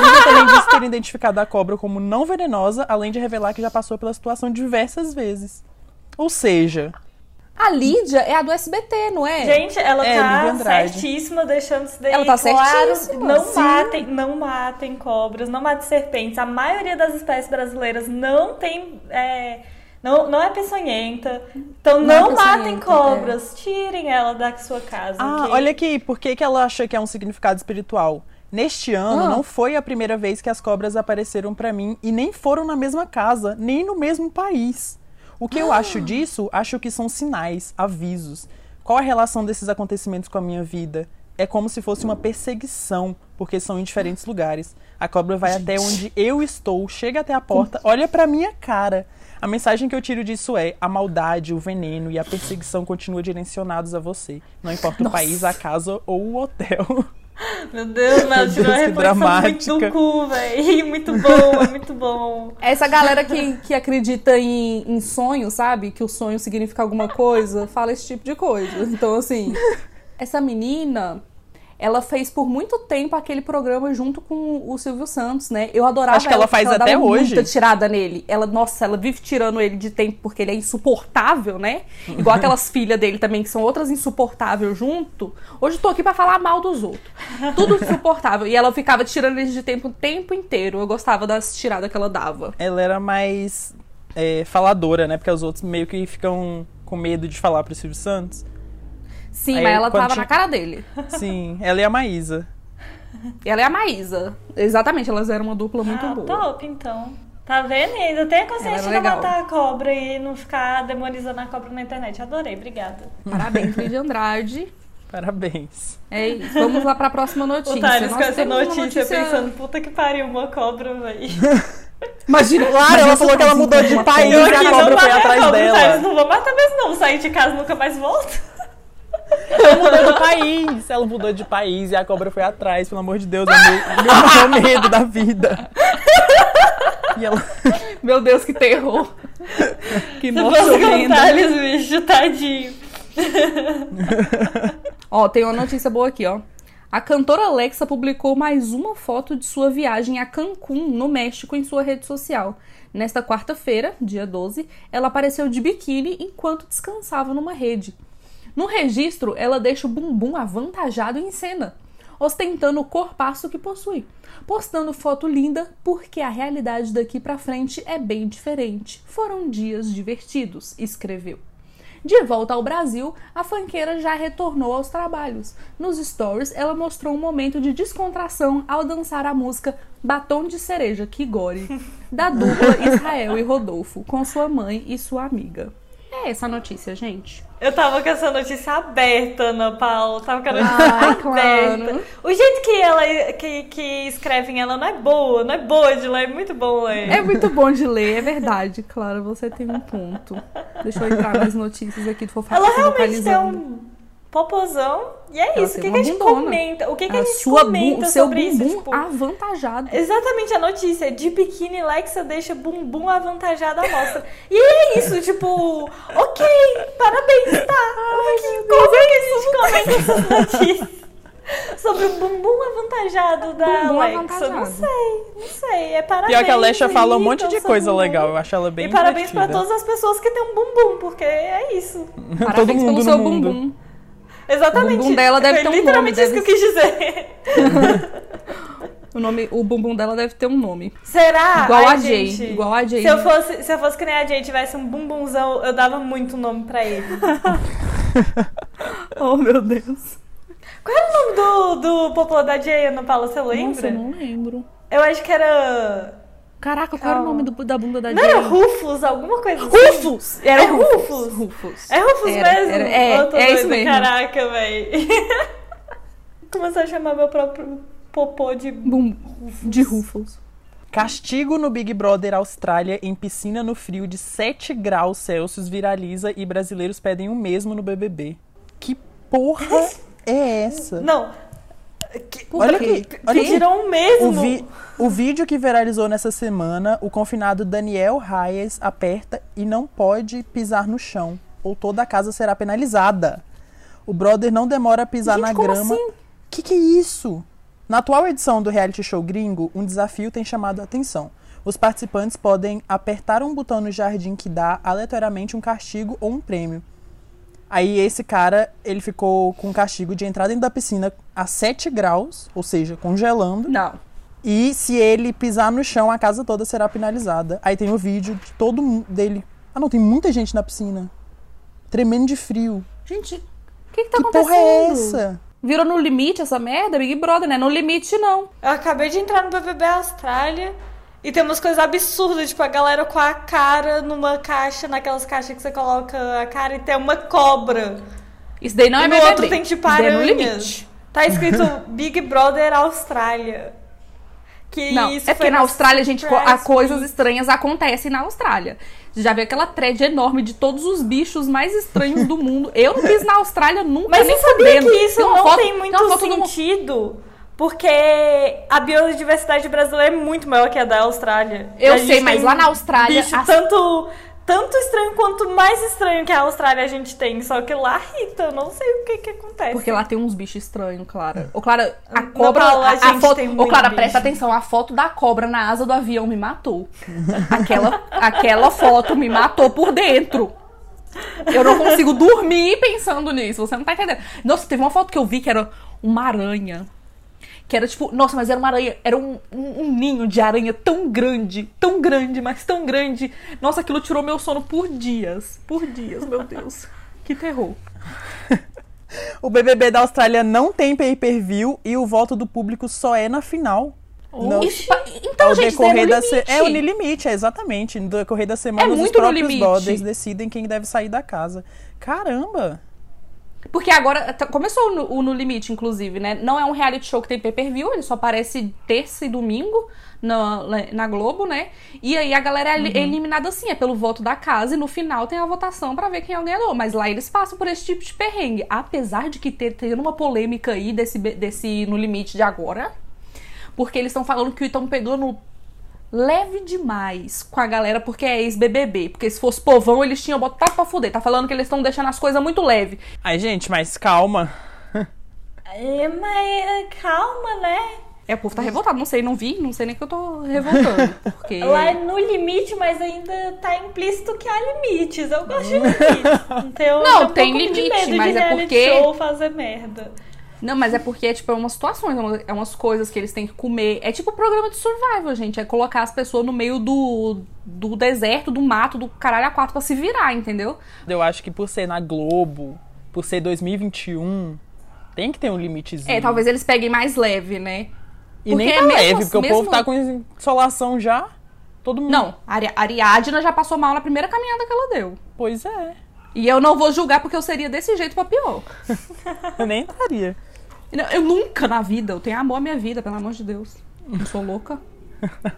Lívia também disse ter identificado a cobra como não venenosa, além de revelar que já passou pela situação diversas vezes. Ou seja, A Lídia é a do SBT, não é? Gente, ela É, tá certíssima, deixando isso daí Ela tá claro. certíssima, Não sim. matem, não matem cobras, não matem serpentes. A maioria das espécies brasileiras não tem. é, não, não é peçonhenta. Então Não é não, matem peçonhenta, cobras. Tirem ela da sua casa. Ah, ok? olha aqui, por que, que ela acha que é um significado espiritual? Neste ano, Ah. não foi a primeira vez que as cobras apareceram pra mim e nem foram na mesma casa, nem no mesmo país. O que eu acho disso? Acho que são sinais, avisos. Qual a relação desses acontecimentos com a minha vida? É como se fosse uma perseguição, porque são em diferentes lugares. A cobra vai até onde eu estou, chega até a porta, olha pra minha cara. A mensagem que eu tiro disso é: a maldade, o veneno e a perseguição continuam direcionados a você. Não importa o Nossa. país, a casa ou o hotel. Meu Deus, Meu tirou a Deus, que reflexão muito dramática. do cu, velho. Muito bom, é muito bom. Essa galera que, que acredita em, em sonho, sabe? Que o sonho significa alguma coisa, fala esse tipo de coisa. Então, assim, essa menina, ela fez por muito tempo aquele programa junto com o Silvio Santos, né? Eu adorava Acho que ela faz porque até hoje. Muita tirada nele. Ela, nossa, ela vive tirando ele de tempo porque ele é insuportável, né? Igual aquelas filhas dele também, que são outras insuportáveis junto. Hoje eu tô aqui pra falar mal dos outros. Tudo insuportável. E ela ficava tirando eles de tempo o tempo inteiro. Eu gostava das tiradas que ela dava. Ela era mais é, faladora, né? Porque os outros meio que ficam com medo de falar pro Silvio Santos. Sim, Aí, mas ela tava tinha- na cara dele. Sim, ela e a Maísa. Ela é a Maísa. Exatamente, elas eram uma dupla muito ah, boa. top, então. Tá vendo? E ainda tem a consciência de legal. matar a cobra e não ficar demonizando a cobra na internet. Adorei, obrigada. Parabéns, Lídia Andrade. Parabéns. É isso. Vamos lá pra próxima notícia. O Thales com essa uma notícia, pensando, puta que pariu, uma cobra, velho. Imagina, Claro, ela falou que ela mudou de país. e a cobra foi a atrás cobra, dela. Thales, não vou matar mesmo não. Sair de casa nunca mais volto. Ela mudou de país. Ela mudou de país e a cobra foi atrás. Pelo amor de Deus, é meu, meu maior medo da vida. E ela... Meu Deus, que terror. Que morte o horrenda. Thales, bicho, tadinho. Ó, tem uma notícia boa aqui, ó. A cantora Alexa publicou mais uma foto de sua viagem a Cancún, no México, em sua rede social. Nesta quarta-feira, dia 12, ela apareceu de biquíni enquanto descansava numa rede. No registro, ela deixa o bumbum avantajado em cena, ostentando o corpaço que possui, postando foto linda porque a realidade daqui pra frente é bem diferente. Foram dias divertidos, escreveu. De volta ao Brasil, a fanqueira já retornou aos trabalhos. Nos stories, ela mostrou um momento de descontração ao dançar a música Batom de Cereja, Kigori, da dupla Israel e Rodolfo, com sua mãe e sua amiga. É essa notícia, gente. Eu tava com essa notícia aberta, Ana Paula. Tava com a notícia Ai, aberta. claro. O jeito que ela que, que escrevem ela não é boa, não é boa de ler, é muito bom ler. É muito bom de ler, é verdade. Claro, você tem um ponto. Deixa eu entrar nas notícias aqui do Fofá. Ela realmente tem um popozão. E é Ela isso. O que, que a gente bundona. comenta? O que, que a a gente bu- comenta o seu sobre bumbum isso? Tipo, avantajado. Exatamente a notícia. De biquíni, Lexa deixa bumbum avantajado à mostra. E é isso, tipo, ok, parabéns, tá? Que- Como é que a gente comenta essas notícias? Sobre o bumbum avantajado da Bumbum Alexa. avantajado. Não sei, não sei. É parabéns. Pior que a Alexa fala um monte então, de seu coisa bumbum. legal. Eu acho ela bem E parabéns pra divertida. todas as pessoas que têm um bumbum, porque é isso. Parabéns Todo pelo mundo seu no mundo. bumbum. Exatamente. O bumbum dela deve Foi ter um literalmente nome, isso que eu quis dizer. O, nome, o bumbum dela deve ter um nome. Será? Igual Ai, a Jay, gente, igual a Jay. Se eu, fosse, se eu fosse que nem a Jay tivesse um bumbumzão, eu dava muito nome pra ele. Oh, meu Deus. Qual era o nome do, do popular da Jay, Ana Paula? Você lembra? Nossa, eu não lembro. Eu acho que era. Caraca, qual era o nome do- da bunda da Não era Rufus, alguma coisa assim? Rufus! Era É Rufus. Rufus? Rufus. É Rufus Era, mesmo? era- é, é isso mesmo. Caraca, véi. Começou a chamar meu próprio popô de. Bum, de Rufus. Castigo no Big Brother Austrália em piscina no frio de 7 graus Celsius viraliza e brasileiros pedem o mesmo no BBB. Que porra é essa? Não. Que, Olha aqui, olha. Pediram o mesmo. O, vi- o vídeo que viralizou nessa semana, o confinado Daniel Reyes aperta e não pode pisar no chão, ou toda a casa será penalizada. O brother não demora a pisar Gente, na como grama. assim? Que que é isso? Na atual edição do reality show gringo, um desafio tem chamado a atenção. Os participantes podem apertar um botão no jardim que dá aleatoriamente um castigo ou um prêmio. Aí esse cara, ele ficou com castigo de entrar dentro da piscina a 7 graus, ou seja, congelando. Não. E se ele pisar no chão, a casa toda será penalizada. Aí tem o vídeo de todo mundo dele. Ah, não, tem muita gente na piscina. Tremendo de frio. Gente, o que que tá que acontecendo? porra é essa? Virou no limite essa merda? Big Brother, né? No limite, não. Eu acabei de entrar no BBB Austrália e tem umas coisas absurdas, tipo a galera com a cara numa caixa, naquelas caixas que você coloca a cara e tem uma cobra. Isso daí não e é no BBB. outro tem tipo é aranhas. limite. Tá escrito Big Brother Austrália. Que Não, isso é porque na Austrália, gente, a coisas estranhas acontecem na Austrália. Você já viu aquela thread enorme de todos os bichos mais estranhos do mundo. Eu não quis na Austrália nunca, Mas nem sabia fudendo. que isso Tem não foto- tem tem muito uma foto do- sentido? Porque a biodiversidade brasileira é muito maior que a da Austrália. Eu sei, mas lá na Austrália, Bicho, as- tanto, tanto estranho quanto mais estranho que a Austrália a gente tem. Só que lá, Rita, eu não sei o que que acontece. Porque lá tem uns bichos estranhos, Clara. Ô, Clara, a cobra. Paula, a a, a foto, Ô, Clara, bicho. presta atenção. A foto da cobra na asa do avião me matou. Aquela, aquela foto me matou por dentro. Eu não consigo dormir pensando nisso. Você não tá entendendo. Nossa, teve uma foto que eu vi que era uma aranha. Que era tipo, nossa, mas era uma aranha, era um, um- um ninho de aranha tão grande, tão grande, mas tão grande. Nossa, aquilo tirou meu sono por dias. Por dias, meu Deus. Que terror. O BBB da Austrália não tem pay-per-view e o voto do público só é na final. Não. Isso então, Ao gente, decorrer da é, no se... é o limite, é exatamente. No decorrer da semana, É os próprios brothers decidem quem deve sair da casa. Caramba! Porque agora tá- começou o no, o No Limite, inclusive, né? Não é um reality show que tem pay-per-view, ele só aparece terça e domingo na, na Globo, né? E aí a galera é Uhum. eli- eliminada assim, é pelo voto da casa, e no final tem a votação pra ver quem é o ganhador. Mas lá eles passam por esse tipo de perrengue. Apesar de que ter, tendo uma polêmica aí desse, desse No Limite de agora, porque eles estão falando que estão pegando leve demais com a galera porque é ex-BBB. Porque se fosse povão, eles tinham botado pra fuder. Tá falando que eles estão deixando as coisas muito leve. Ai, gente, mas calma. É, mas calma, né? É, o povo tá revoltado, não sei, não vi, não sei nem que eu tô revoltando. Porque. Lá é no limite, mas ainda tá implícito que há limites. Eu gosto de limites. Não, tenho, Não, tenho um tem de limite, medo mas de é porque- show fazer merda. Não, mas é porque, tipo, é umas situações, é uma- é umas coisas que eles têm que comer. É tipo programa de survival, gente. É colocar as pessoas no meio do, do deserto, do mato, do caralho a quatro pra se virar, entendeu? Eu acho que por ser na Globo, por ser 2021, tem que ter um limitezinho. É, talvez eles peguem mais leve, né? E porque nem é tá mesmo leve, assim- porque o mesmo- povo tá com insolação já. Todo mundo. Não, a Ari- Ariadna já passou mal na primeira caminhada que ela deu. Pois é. E eu não vou julgar porque eu seria desse jeito pra pior. Eu nem estaria. Eu nunca na vida, eu tenho amor à minha vida, pelo amor de Deus. Não sou louca.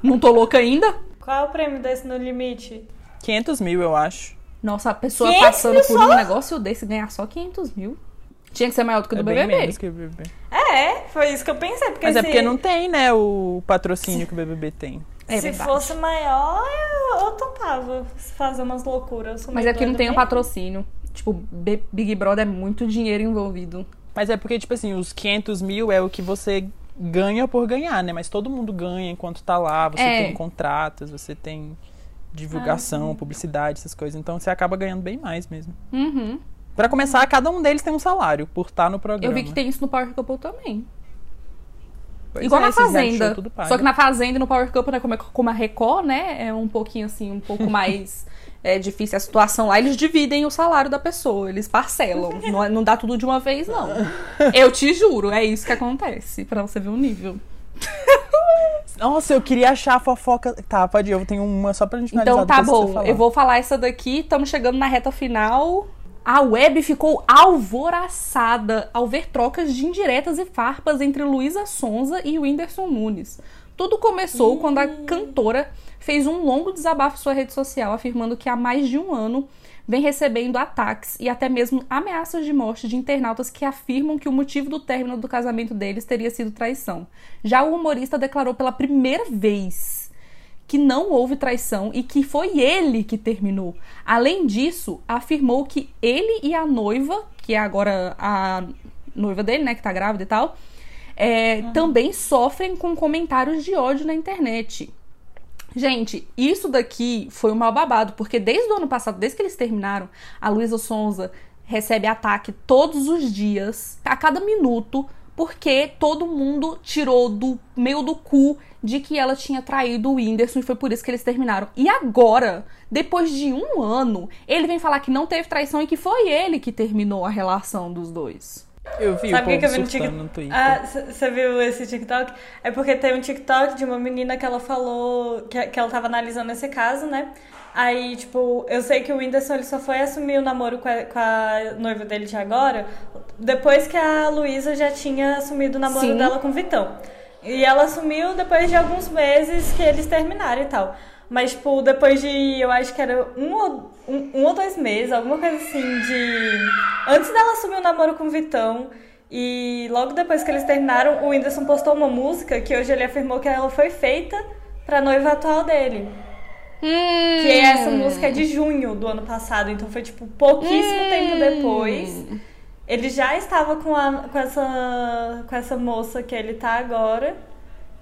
Não tô louca ainda. Qual é o prêmio desse no limite? 500 mil, eu acho. Nossa, a pessoa 500 passando por só? um negócio desse ganhar só 500 mil. Tinha que ser maior do que o do é bem BBB. menos que o BBB. É, foi isso que eu pensei. Porque Mas é se, porque não tem, né, o patrocínio que o BBB tem. É se fosse maior, eu, eu topava fazer umas loucuras. Mas é porque não tem um mesmo. patrocínio. Tipo, Big Brother é muito dinheiro envolvido. Mas é porque, tipo assim, os 500 mil é o que você ganha por ganhar, né? Mas todo mundo ganha enquanto tá lá. Você É. tem contratos, você tem divulgação, publicidade, essas coisas. Então você acaba ganhando bem mais mesmo. Uhum. Pra começar, cada um deles tem um salário por estar no programa. Eu vi que tem isso no Power Couple também. Pois Igual é, na Fazenda. show paga. Só que na Fazenda e no Power Couple, né, como, é, como a Record, né, é um pouquinho assim, um pouco mais é, difícil a situação lá. Eles dividem o salário da pessoa, eles parcelam. não, é- não dá tudo de uma vez, não. Eu te juro, é isso que acontece, pra você ver o nível. Nossa, eu queria achar a fofoca. Tá, pode ir, eu tenho uma só pra gente. Então tá bom, eu vou falar essa daqui, estamos chegando na reta final. A web ficou alvoraçada ao ver trocas de indiretas e farpas entre Luísa Sonza e Whindersson Nunes. Tudo começou quando a cantora fez um longo desabafo em sua rede social, afirmando que há mais de um ano vem recebendo ataques e até mesmo ameaças de morte de internautas que afirmam que o motivo do término do casamento deles teria sido traição. Já o humorista declarou pela primeira vez que não houve traição e que foi ele que terminou. Além disso, afirmou que ele e a noiva, que é agora a noiva dele, né, que tá grávida e tal, é, também sofrem com comentários de ódio na internet. Gente, isso daqui foi um mal babado, porque desde o ano passado, desde que eles terminaram, a Luísa Sonza recebe ataque todos os dias, a cada minuto, porque todo mundo tirou do meio do cu de que ela tinha traído o Whindersson e foi por isso que eles terminaram. E agora, depois de um ano, ele vem falar que não teve traição e que foi ele que terminou a relação dos dois. Eu vi Sabe o o que, eu vi no TikTok? no Twitter. Ah, você viu esse TikTok? É porque tem um TikTok de uma menina que ela falou que, que ela tava analisando esse caso, né? Aí, tipo, eu sei que o Whindersson ele só foi assumir o namoro com a, com a noiva dele de agora depois que a Luísa já tinha assumido o namoro Sim. dela com o Vitão. E ela assumiu depois de alguns meses que eles terminaram e tal. Mas, tipo, depois de, eu acho que era um ou, um, um ou dois meses, alguma coisa assim, de. Antes dela assumir o namoro com o Vitão. E logo depois que eles terminaram, o Whindersson postou uma música que hoje ele afirmou que ela foi feita pra noiva atual dele. Hum. Que essa música é de junho do ano passado, então foi tipo pouquíssimo Hum. tempo depois. Ele já estava com, a, com, essa, com essa moça que ele tá agora.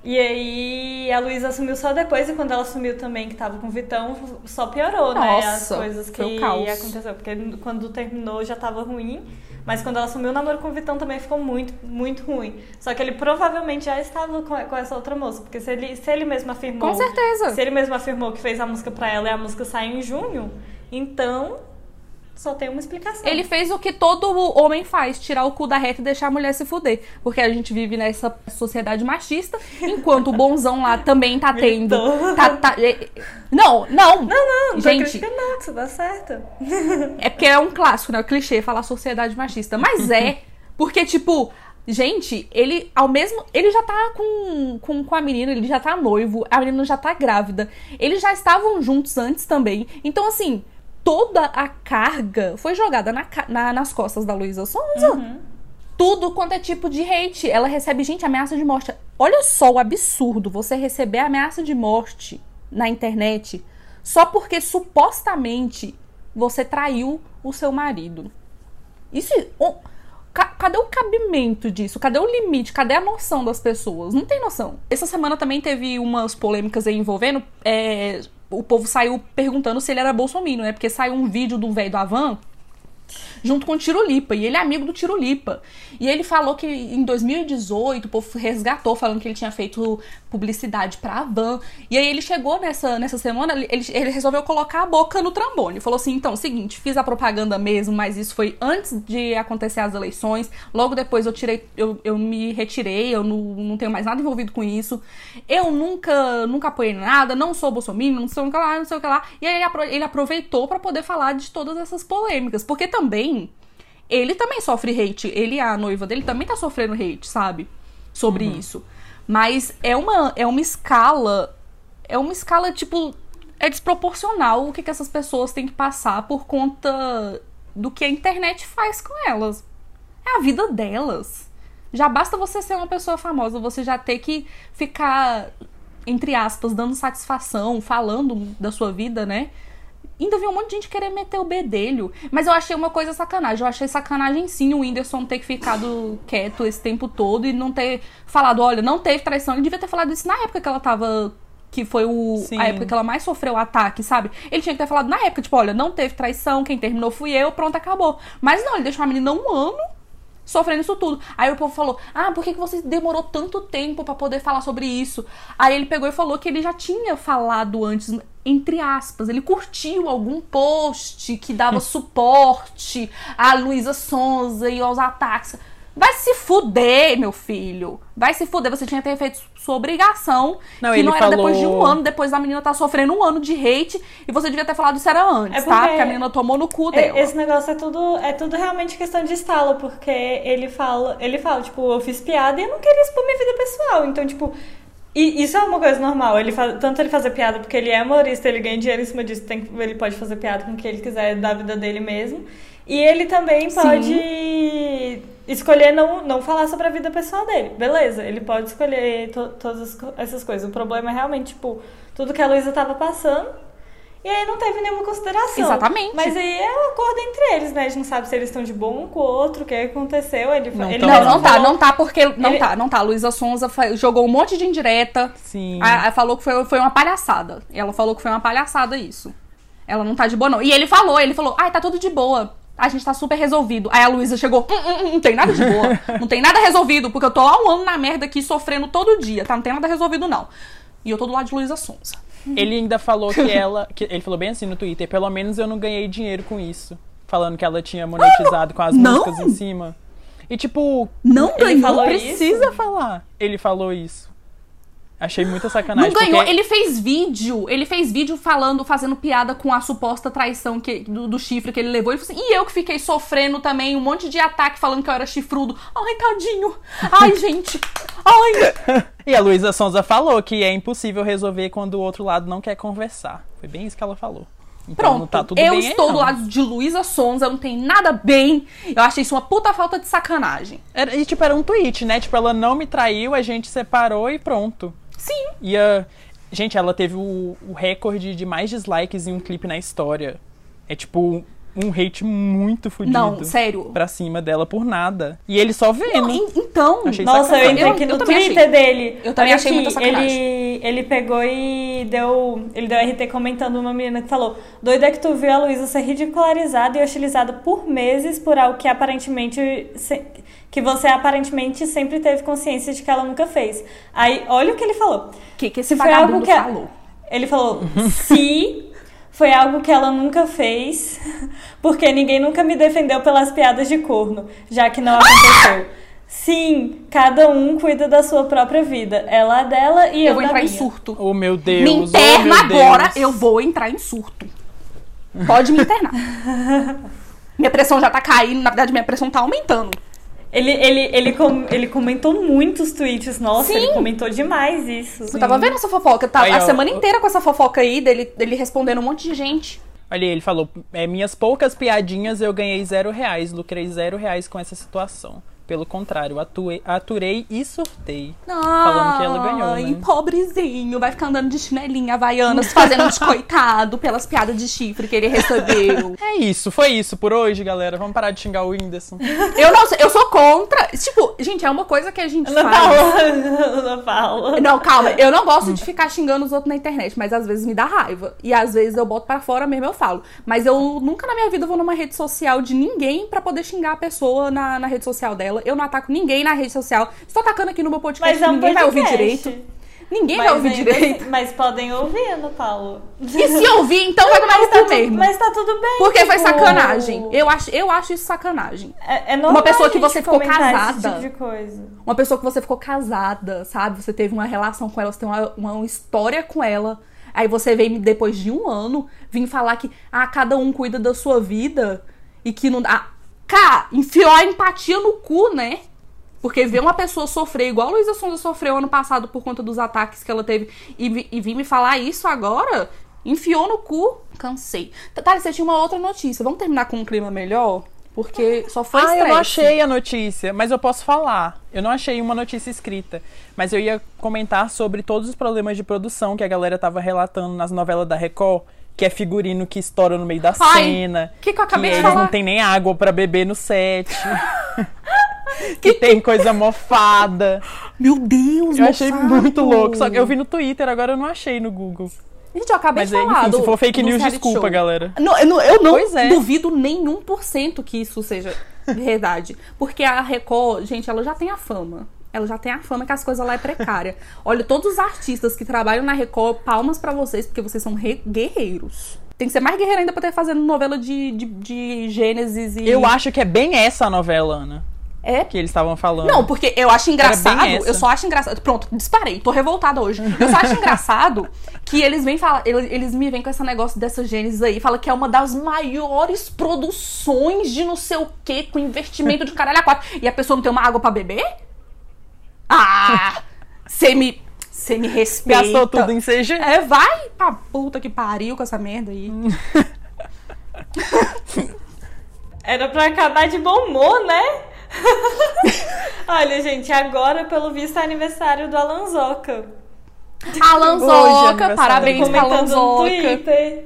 E aí a Luísa assumiu só depois, e quando ela assumiu também, que tava com o Vitão, só piorou, né? As Nossa, coisas que aconteceu. Porque quando terminou já tava ruim. Mas quando ela assumiu o namoro com o Vitão também ficou muito, muito ruim. Só que ele provavelmente já estava com, com essa outra moça. Porque se ele, se ele mesmo afirmou. Com certeza. Se ele mesmo afirmou que fez a música pra ela e a música saiu em junho, então só tem uma explicação. Ele fez o que todo homem faz, tirar o cu da reta e deixar a mulher se fuder. Porque a gente vive nessa sociedade machista, enquanto o bonzão lá também tá tendo. Tá- tá- é- não, não. Não, não tô Gente, não, isso dá certo. é porque é um clássico, né? O clichê falar sociedade machista. Mas é, porque, tipo, gente, ele ao mesmo. Ele já tá com, com, com a menina, ele já tá noivo, a menina já tá grávida. Eles já estavam juntos antes também. Então, assim, toda a carga foi jogada na, na- nas costas da Luísa Sonza. Tudo quanto é tipo de hate. Ela recebe, gente, ameaça de morte. Olha só o absurdo você receber ameaça de morte na internet só porque supostamente você traiu o seu marido. Isso. o- ca- cadê o cabimento disso? Cadê o limite? Cadê a noção das pessoas? Não tem noção. Essa semana também teve umas polêmicas aí envolvendo. é, o povo saiu perguntando se ele era bolsominion, né? Porque saiu um vídeo do velho do Avan junto com o Tirulipa. E ele é amigo do Tirulipa. E ele falou que em 2018 o povo resgatou, falando que ele tinha feito publicidade pra Van. E aí ele chegou nessa, nessa semana, ele, ele resolveu colocar a boca no trambone. Falou assim: então, seguinte, fiz a propaganda mesmo, mas isso foi antes de acontecer as eleições. Logo depois eu tirei, eu, eu me retirei, eu não, não tenho mais nada envolvido com isso. Eu nunca, nunca apoiei nada, não sou bolsominion, não sei o que lá, não sei o que lá. E aí ele aproveitou pra poder falar de todas essas polêmicas. Porque também ele também sofre hate. Ele e a noiva dele também tá sofrendo hate, sabe? Sobre isso. Mas é uma, é uma escala. É uma escala, tipo. É desproporcional o que, que essas pessoas têm que passar por conta do que a internet faz com elas. É a vida delas. Já basta você ser uma pessoa famosa, você já ter que ficar, entre aspas, dando satisfação, falando da sua vida, né? Ainda vi um monte de gente querer meter o bedelho. Mas eu achei uma coisa sacanagem. Eu achei sacanagem sim o Whindersson ter ficado quieto esse tempo todo e não ter falado, olha, não teve traição. Ele devia ter falado isso na época que ela tava. Que foi o, Sim. a época que ela mais sofreu ataque, sabe? Ele tinha que ter falado na época, tipo, olha, não teve traição, quem terminou fui eu, pronto, acabou. Mas não, ele deixou a menina um ano sofrendo isso tudo. Aí o povo falou: Ah, por que, que você demorou tanto tempo pra poder falar sobre isso? Aí ele pegou e falou que ele já tinha falado antes, entre aspas, ele curtiu algum post que dava suporte a Luísa Sonza e aos ataques. Vai se fuder, meu filho. Vai se fuder. Você tinha que ter feito sua obrigação. Não, que ele não era depois de falou- um ano, depois da menina tá sofrendo um ano de hate. E você devia ter falado isso era antes, É tá? porque- Porque a menina tomou no cu É, dela. Esse negócio é tudo, é tudo realmente questão de estalo, porque ele fala, ele fala, tipo, eu fiz piada e eu não queria expor minha vida pessoal. Então, tipo, e isso é uma coisa normal. Ele faz, tanto ele fazer piada porque ele é humorista, ele ganha dinheiro em cima disso, tem, ele pode fazer piada com o que ele quiser da vida dele mesmo. E ele também Sim. pode escolher não, não falar sobre a vida pessoal dele. Beleza, ele pode escolher to- todas essas coisas. O problema é realmente, tipo, tudo que a Luísa tava passando. E aí não teve nenhuma consideração. Exatamente. Mas aí é um acordo entre eles, né? A gente não sabe se eles estão de bom um com o outro, o que aconteceu. Ele, Não ele tão. Não, não tá, falou- não tá, porque. Não Ele- tá, não tá. A Luísa Sonza jogou um monte de indireta. Sim. A, a- falou que foi, foi uma palhaçada. Ela falou que foi uma palhaçada isso. Ela não tá de boa, não. E ele falou, ele falou, ai, tá tudo de boa. A gente tá super resolvido. Aí a Luísa chegou, "Hum, hum, hum, não tem nada de boa. Não tem nada resolvido, porque eu tô há um ano na merda aqui sofrendo todo dia, tá? Não tem nada resolvido, não. E eu tô do lado de Luísa Sonza. Ele ainda falou que ela. Que ele falou bem assim no Twitter: pelo menos eu não ganhei dinheiro com isso. Falando que ela tinha monetizado com as não! músicas em cima. E tipo. Não ele ganhou falou, isso? precisa falar. Ele falou isso. Achei muita sacanagem. Não ganhou. porque- Ele fez vídeo. Ele fez vídeo falando, fazendo piada com a suposta traição que, do, do chifre que ele levou. Ele assim, e eu que fiquei sofrendo também um monte de ataque falando que eu era chifrudo. Ai, tadinho. Ai, gente. Ai. E a Luísa Sonza falou que é impossível resolver quando o outro lado não quer conversar. Foi bem isso que ela falou. Então Pronto. não tá tudo eu bem aí, estou não. do lado de Luísa Sonza. Não tem nada bem. Eu achei isso uma puta falta de sacanagem. Era, e tipo, era um tweet, né? Tipo, ela não me traiu, a gente separou e pronto. Sim. Ia. Gente, ela teve o, o recorde de mais dislikes em um clipe na história. É tipo um hate muito fodido. Não, sério. Pra cima dela por nada. E ele só vendo. Não, en- então, Achei Nossa, eu sacanagem. entrei Eu- aqui eu no Twitter achei. dele. Eu também achei aqui, muita sacanagem. Ele, ele pegou e deu. Ele deu RT comentando uma menina que falou: Doida é que tu viu a Luísa ser ridicularizada e hostilizada por meses por algo que aparentemente. se- que você aparentemente sempre teve consciência de que ela nunca fez. Aí, olha o que ele falou. que, que esse Se foi algo vagabundo que falou? Ele falou: se foi algo que ela nunca fez, porque ninguém nunca me defendeu pelas piadas de corno, já que não aconteceu. Sim, cada um cuida da sua própria vida. Ela a dela e eu, Eu vou da entrar em minha. surto. Oh, meu Deus. me oh, interna meu agora, Deus. eu vou entrar em surto. Pode me internar. minha pressão já tá caindo, na verdade minha pressão tá aumentando. Ele, ele, ele, com- ele comentou muitos tweets. Nossa, Sim. ele comentou demais isso. Eu tava vendo essa fofoca, tá Aí, a ó, semana ó. inteira com essa fofoca aí, dele, dele respondendo um monte de gente. Olha, ele falou: é, minhas poucas piadinhas eu ganhei zero reais, lucrei zero reais com essa situação. Pelo contrário, atuei, aturei e surtei. Falando que ela ganhou, Ai, né? pobrezinho, vai ficar andando de chinelinha havaianas, fazendo de coitado pelas piadas de chifre que ele recebeu. É isso, foi isso por hoje, galera. Vamos parar de xingar o Whindersson. Eu não eu sou contra. Tipo, gente, é uma coisa que a gente Ana faz. Ana Paula. Não, calma, eu não gosto de ficar xingando os outros na internet, mas às vezes me dá raiva. E às vezes eu boto pra fora mesmo, eu falo. Mas eu nunca na minha vida vou numa rede social de ninguém pra poder xingar a pessoa na, na rede social dela. Eu não ataco ninguém na rede social. Estou atacando aqui no meu podcast, Mas é um ninguém vai ouvir podcast. direito. Ninguém Mas vai ouvir ainda- direito. Mas podem ouvir, Ana Paula. E se ouvir, então vai tomar no Mas tá, cu mesmo. mas tá tudo bem. Porque foi tipo, sacanagem. Eu acho, eu acho isso sacanagem. É, é normal Uma pessoa que você ficou casada. tipo. Uma pessoa que você ficou casada, sabe? Você teve uma relação com ela, você tem uma, uma história com ela. Aí você vem, depois de um ano, vir falar que ah, cada um cuida da sua vida e que não dá. Ah, Cá, enfiou a empatia no cu, né? Porque ver uma pessoa sofrer igual a Luísa Sonza sofreu ano passado por conta dos ataques que ela teve e, e vir me falar isso agora, enfiou no cu. Cansei. Thales, você tinha uma outra notícia. Vamos terminar com um clima melhor? Porque só foi ah, eu não achei a notícia, mas eu posso falar. Eu não achei uma notícia escrita, mas eu ia comentar sobre todos os problemas de produção que a galera tava relatando nas novelas da Record, que é figurino que estoura no meio da Ai, cena, que que eu acabei de eles falar? não tem nem água pra beber no set. que tem coisa mofada. Meu Deus, Eu achei mofado. muito louco. Só que eu vi no Twitter, agora eu não achei no Google. Gente, eu acabei Mas de é, falar. enfim, do- se for fake news, desculpa, show. galera. Não, eu não, eu não é. duvido nenhum por cento que isso seja verdade. Porque a Record, gente, ela já tem a fama. Ela já tem a fama que as coisas lá é precária. Olha, todos os artistas que trabalham na Record, palmas pra vocês, porque vocês são re- guerreiros. Tem que ser mais guerreiro ainda pra ter fazendo novela de, de, de Gênesis e. Eu acho que é bem essa a novela, Ana, É que eles estavam falando. Não, porque eu acho engraçado. Eu só acho engraçado. Pronto, disparei, tô revoltada hoje. Eu só acho engraçado que eles vêm falar. Eles, eles me vêm com esse negócio dessa Gênesis aí. Fala que é uma das maiores produções de não sei o que, com investimento de caralho a quatro. E a pessoa não tem uma água pra beber? Ah! Você me. Você me respeita. Gastou tudo em CG. É, vai pra puta que pariu com essa merda aí. Era pra acabar de bom humor, né? Olha, gente, agora, pelo visto, é aniversário do Alanzoca. Alanzoca, aniversário parabéns pra Comentando no Alanzoca. Twitter.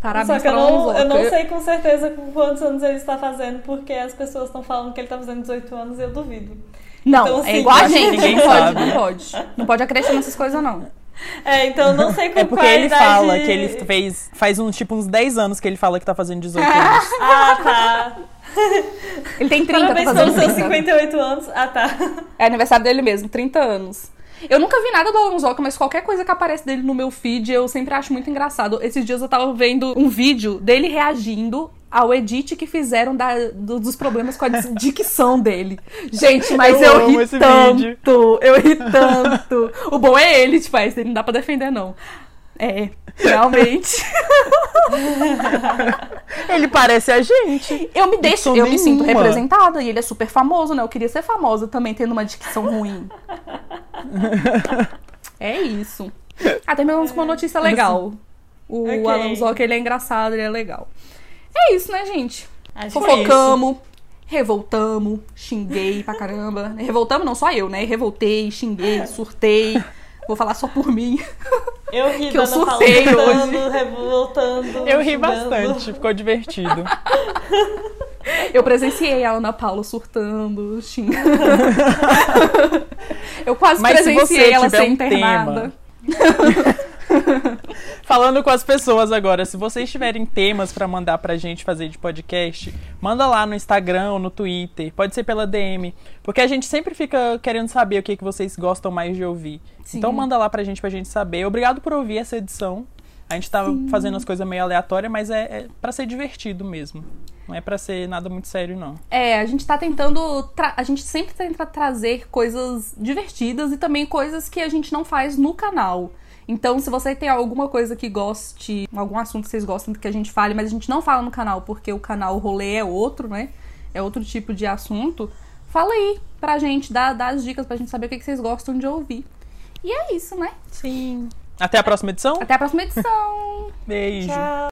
Parabéns Só que eu pra não, Alanzoca. eu não sei com certeza com quantos anos ele está fazendo, porque as pessoas estão falando que ele tá fazendo 18 anos e eu duvido. Não, Então, é assim, igual a gente. ninguém não pode, sabe. não pode. Não pode acreditar nessas coisas, não. É, então eu não sei com É porque qual ele idade... fala que ele fez. Faz uns, tipo, uns 10 anos que ele fala que tá fazendo 18 anos. Ah, tá. Ele tem 30, Parabéns tá pelos seus 30. 58 anos. Ah, tá. É aniversário dele mesmo, 30 anos. Eu nunca vi nada do Alonsoca, mas qualquer coisa que aparece dele no meu feed eu sempre acho muito engraçado. Esses dias eu tava vendo um vídeo dele reagindo ao edit que fizeram da- do- dos problemas com a dicção dele. Gente, mas Eu eu, ri tanto, vídeo. eu ri tanto. O bom é ele, tipo, esse dele não dá pra defender, não. É, realmente. Ele parece a gente. Eu me deixo, eu me sinto nenhuma. representada e ele é super famoso, né? Eu queria ser famosa também tendo uma dicção ruim. é isso. Ah, terminamos com uma notícia legal. O Ok. Alan Zoca, ele é engraçado, ele é legal. É isso, né, gente? Acho Fofocamos, revoltamos, xinguei pra caramba. Revoltamos não, só eu, né? Revoltei, xinguei, surtei. Vou falar só por mim. Eu ri Que eu surtei surtando, revoltando. Eu ri xingando. bastante, ficou divertido. Eu presenciei a Ana Paula surtando, xingando. Eu quase Mas se presenciei você ela tiver ser um internada. Falando com as pessoas agora, se vocês tiverem temas pra mandar pra gente fazer de podcast, manda lá no Instagram ou no Twitter, pode ser pela DM, porque a gente sempre fica querendo saber o que, que vocês gostam mais de ouvir. Sim. Então manda lá pra gente pra gente saber. Obrigado por ouvir essa edição. A gente tá fazendo as coisas meio aleatórias, mas é, é para ser divertido mesmo. Não é pra ser nada muito sério, não. É, a gente tá tentando. A gente sempre tenta trazer coisas divertidas e também coisas que a gente não faz no canal. Então, se você tem alguma coisa que goste, algum assunto que vocês gostam que a gente fale, mas a gente não fala no canal porque o canal o rolê é outro, né? É outro tipo de assunto, fala aí pra gente, dá, dá as dicas pra gente saber o que que vocês gostam de ouvir. E é isso, né? Sim. Até a próxima edição. Até a próxima edição! Beijo. Tchau.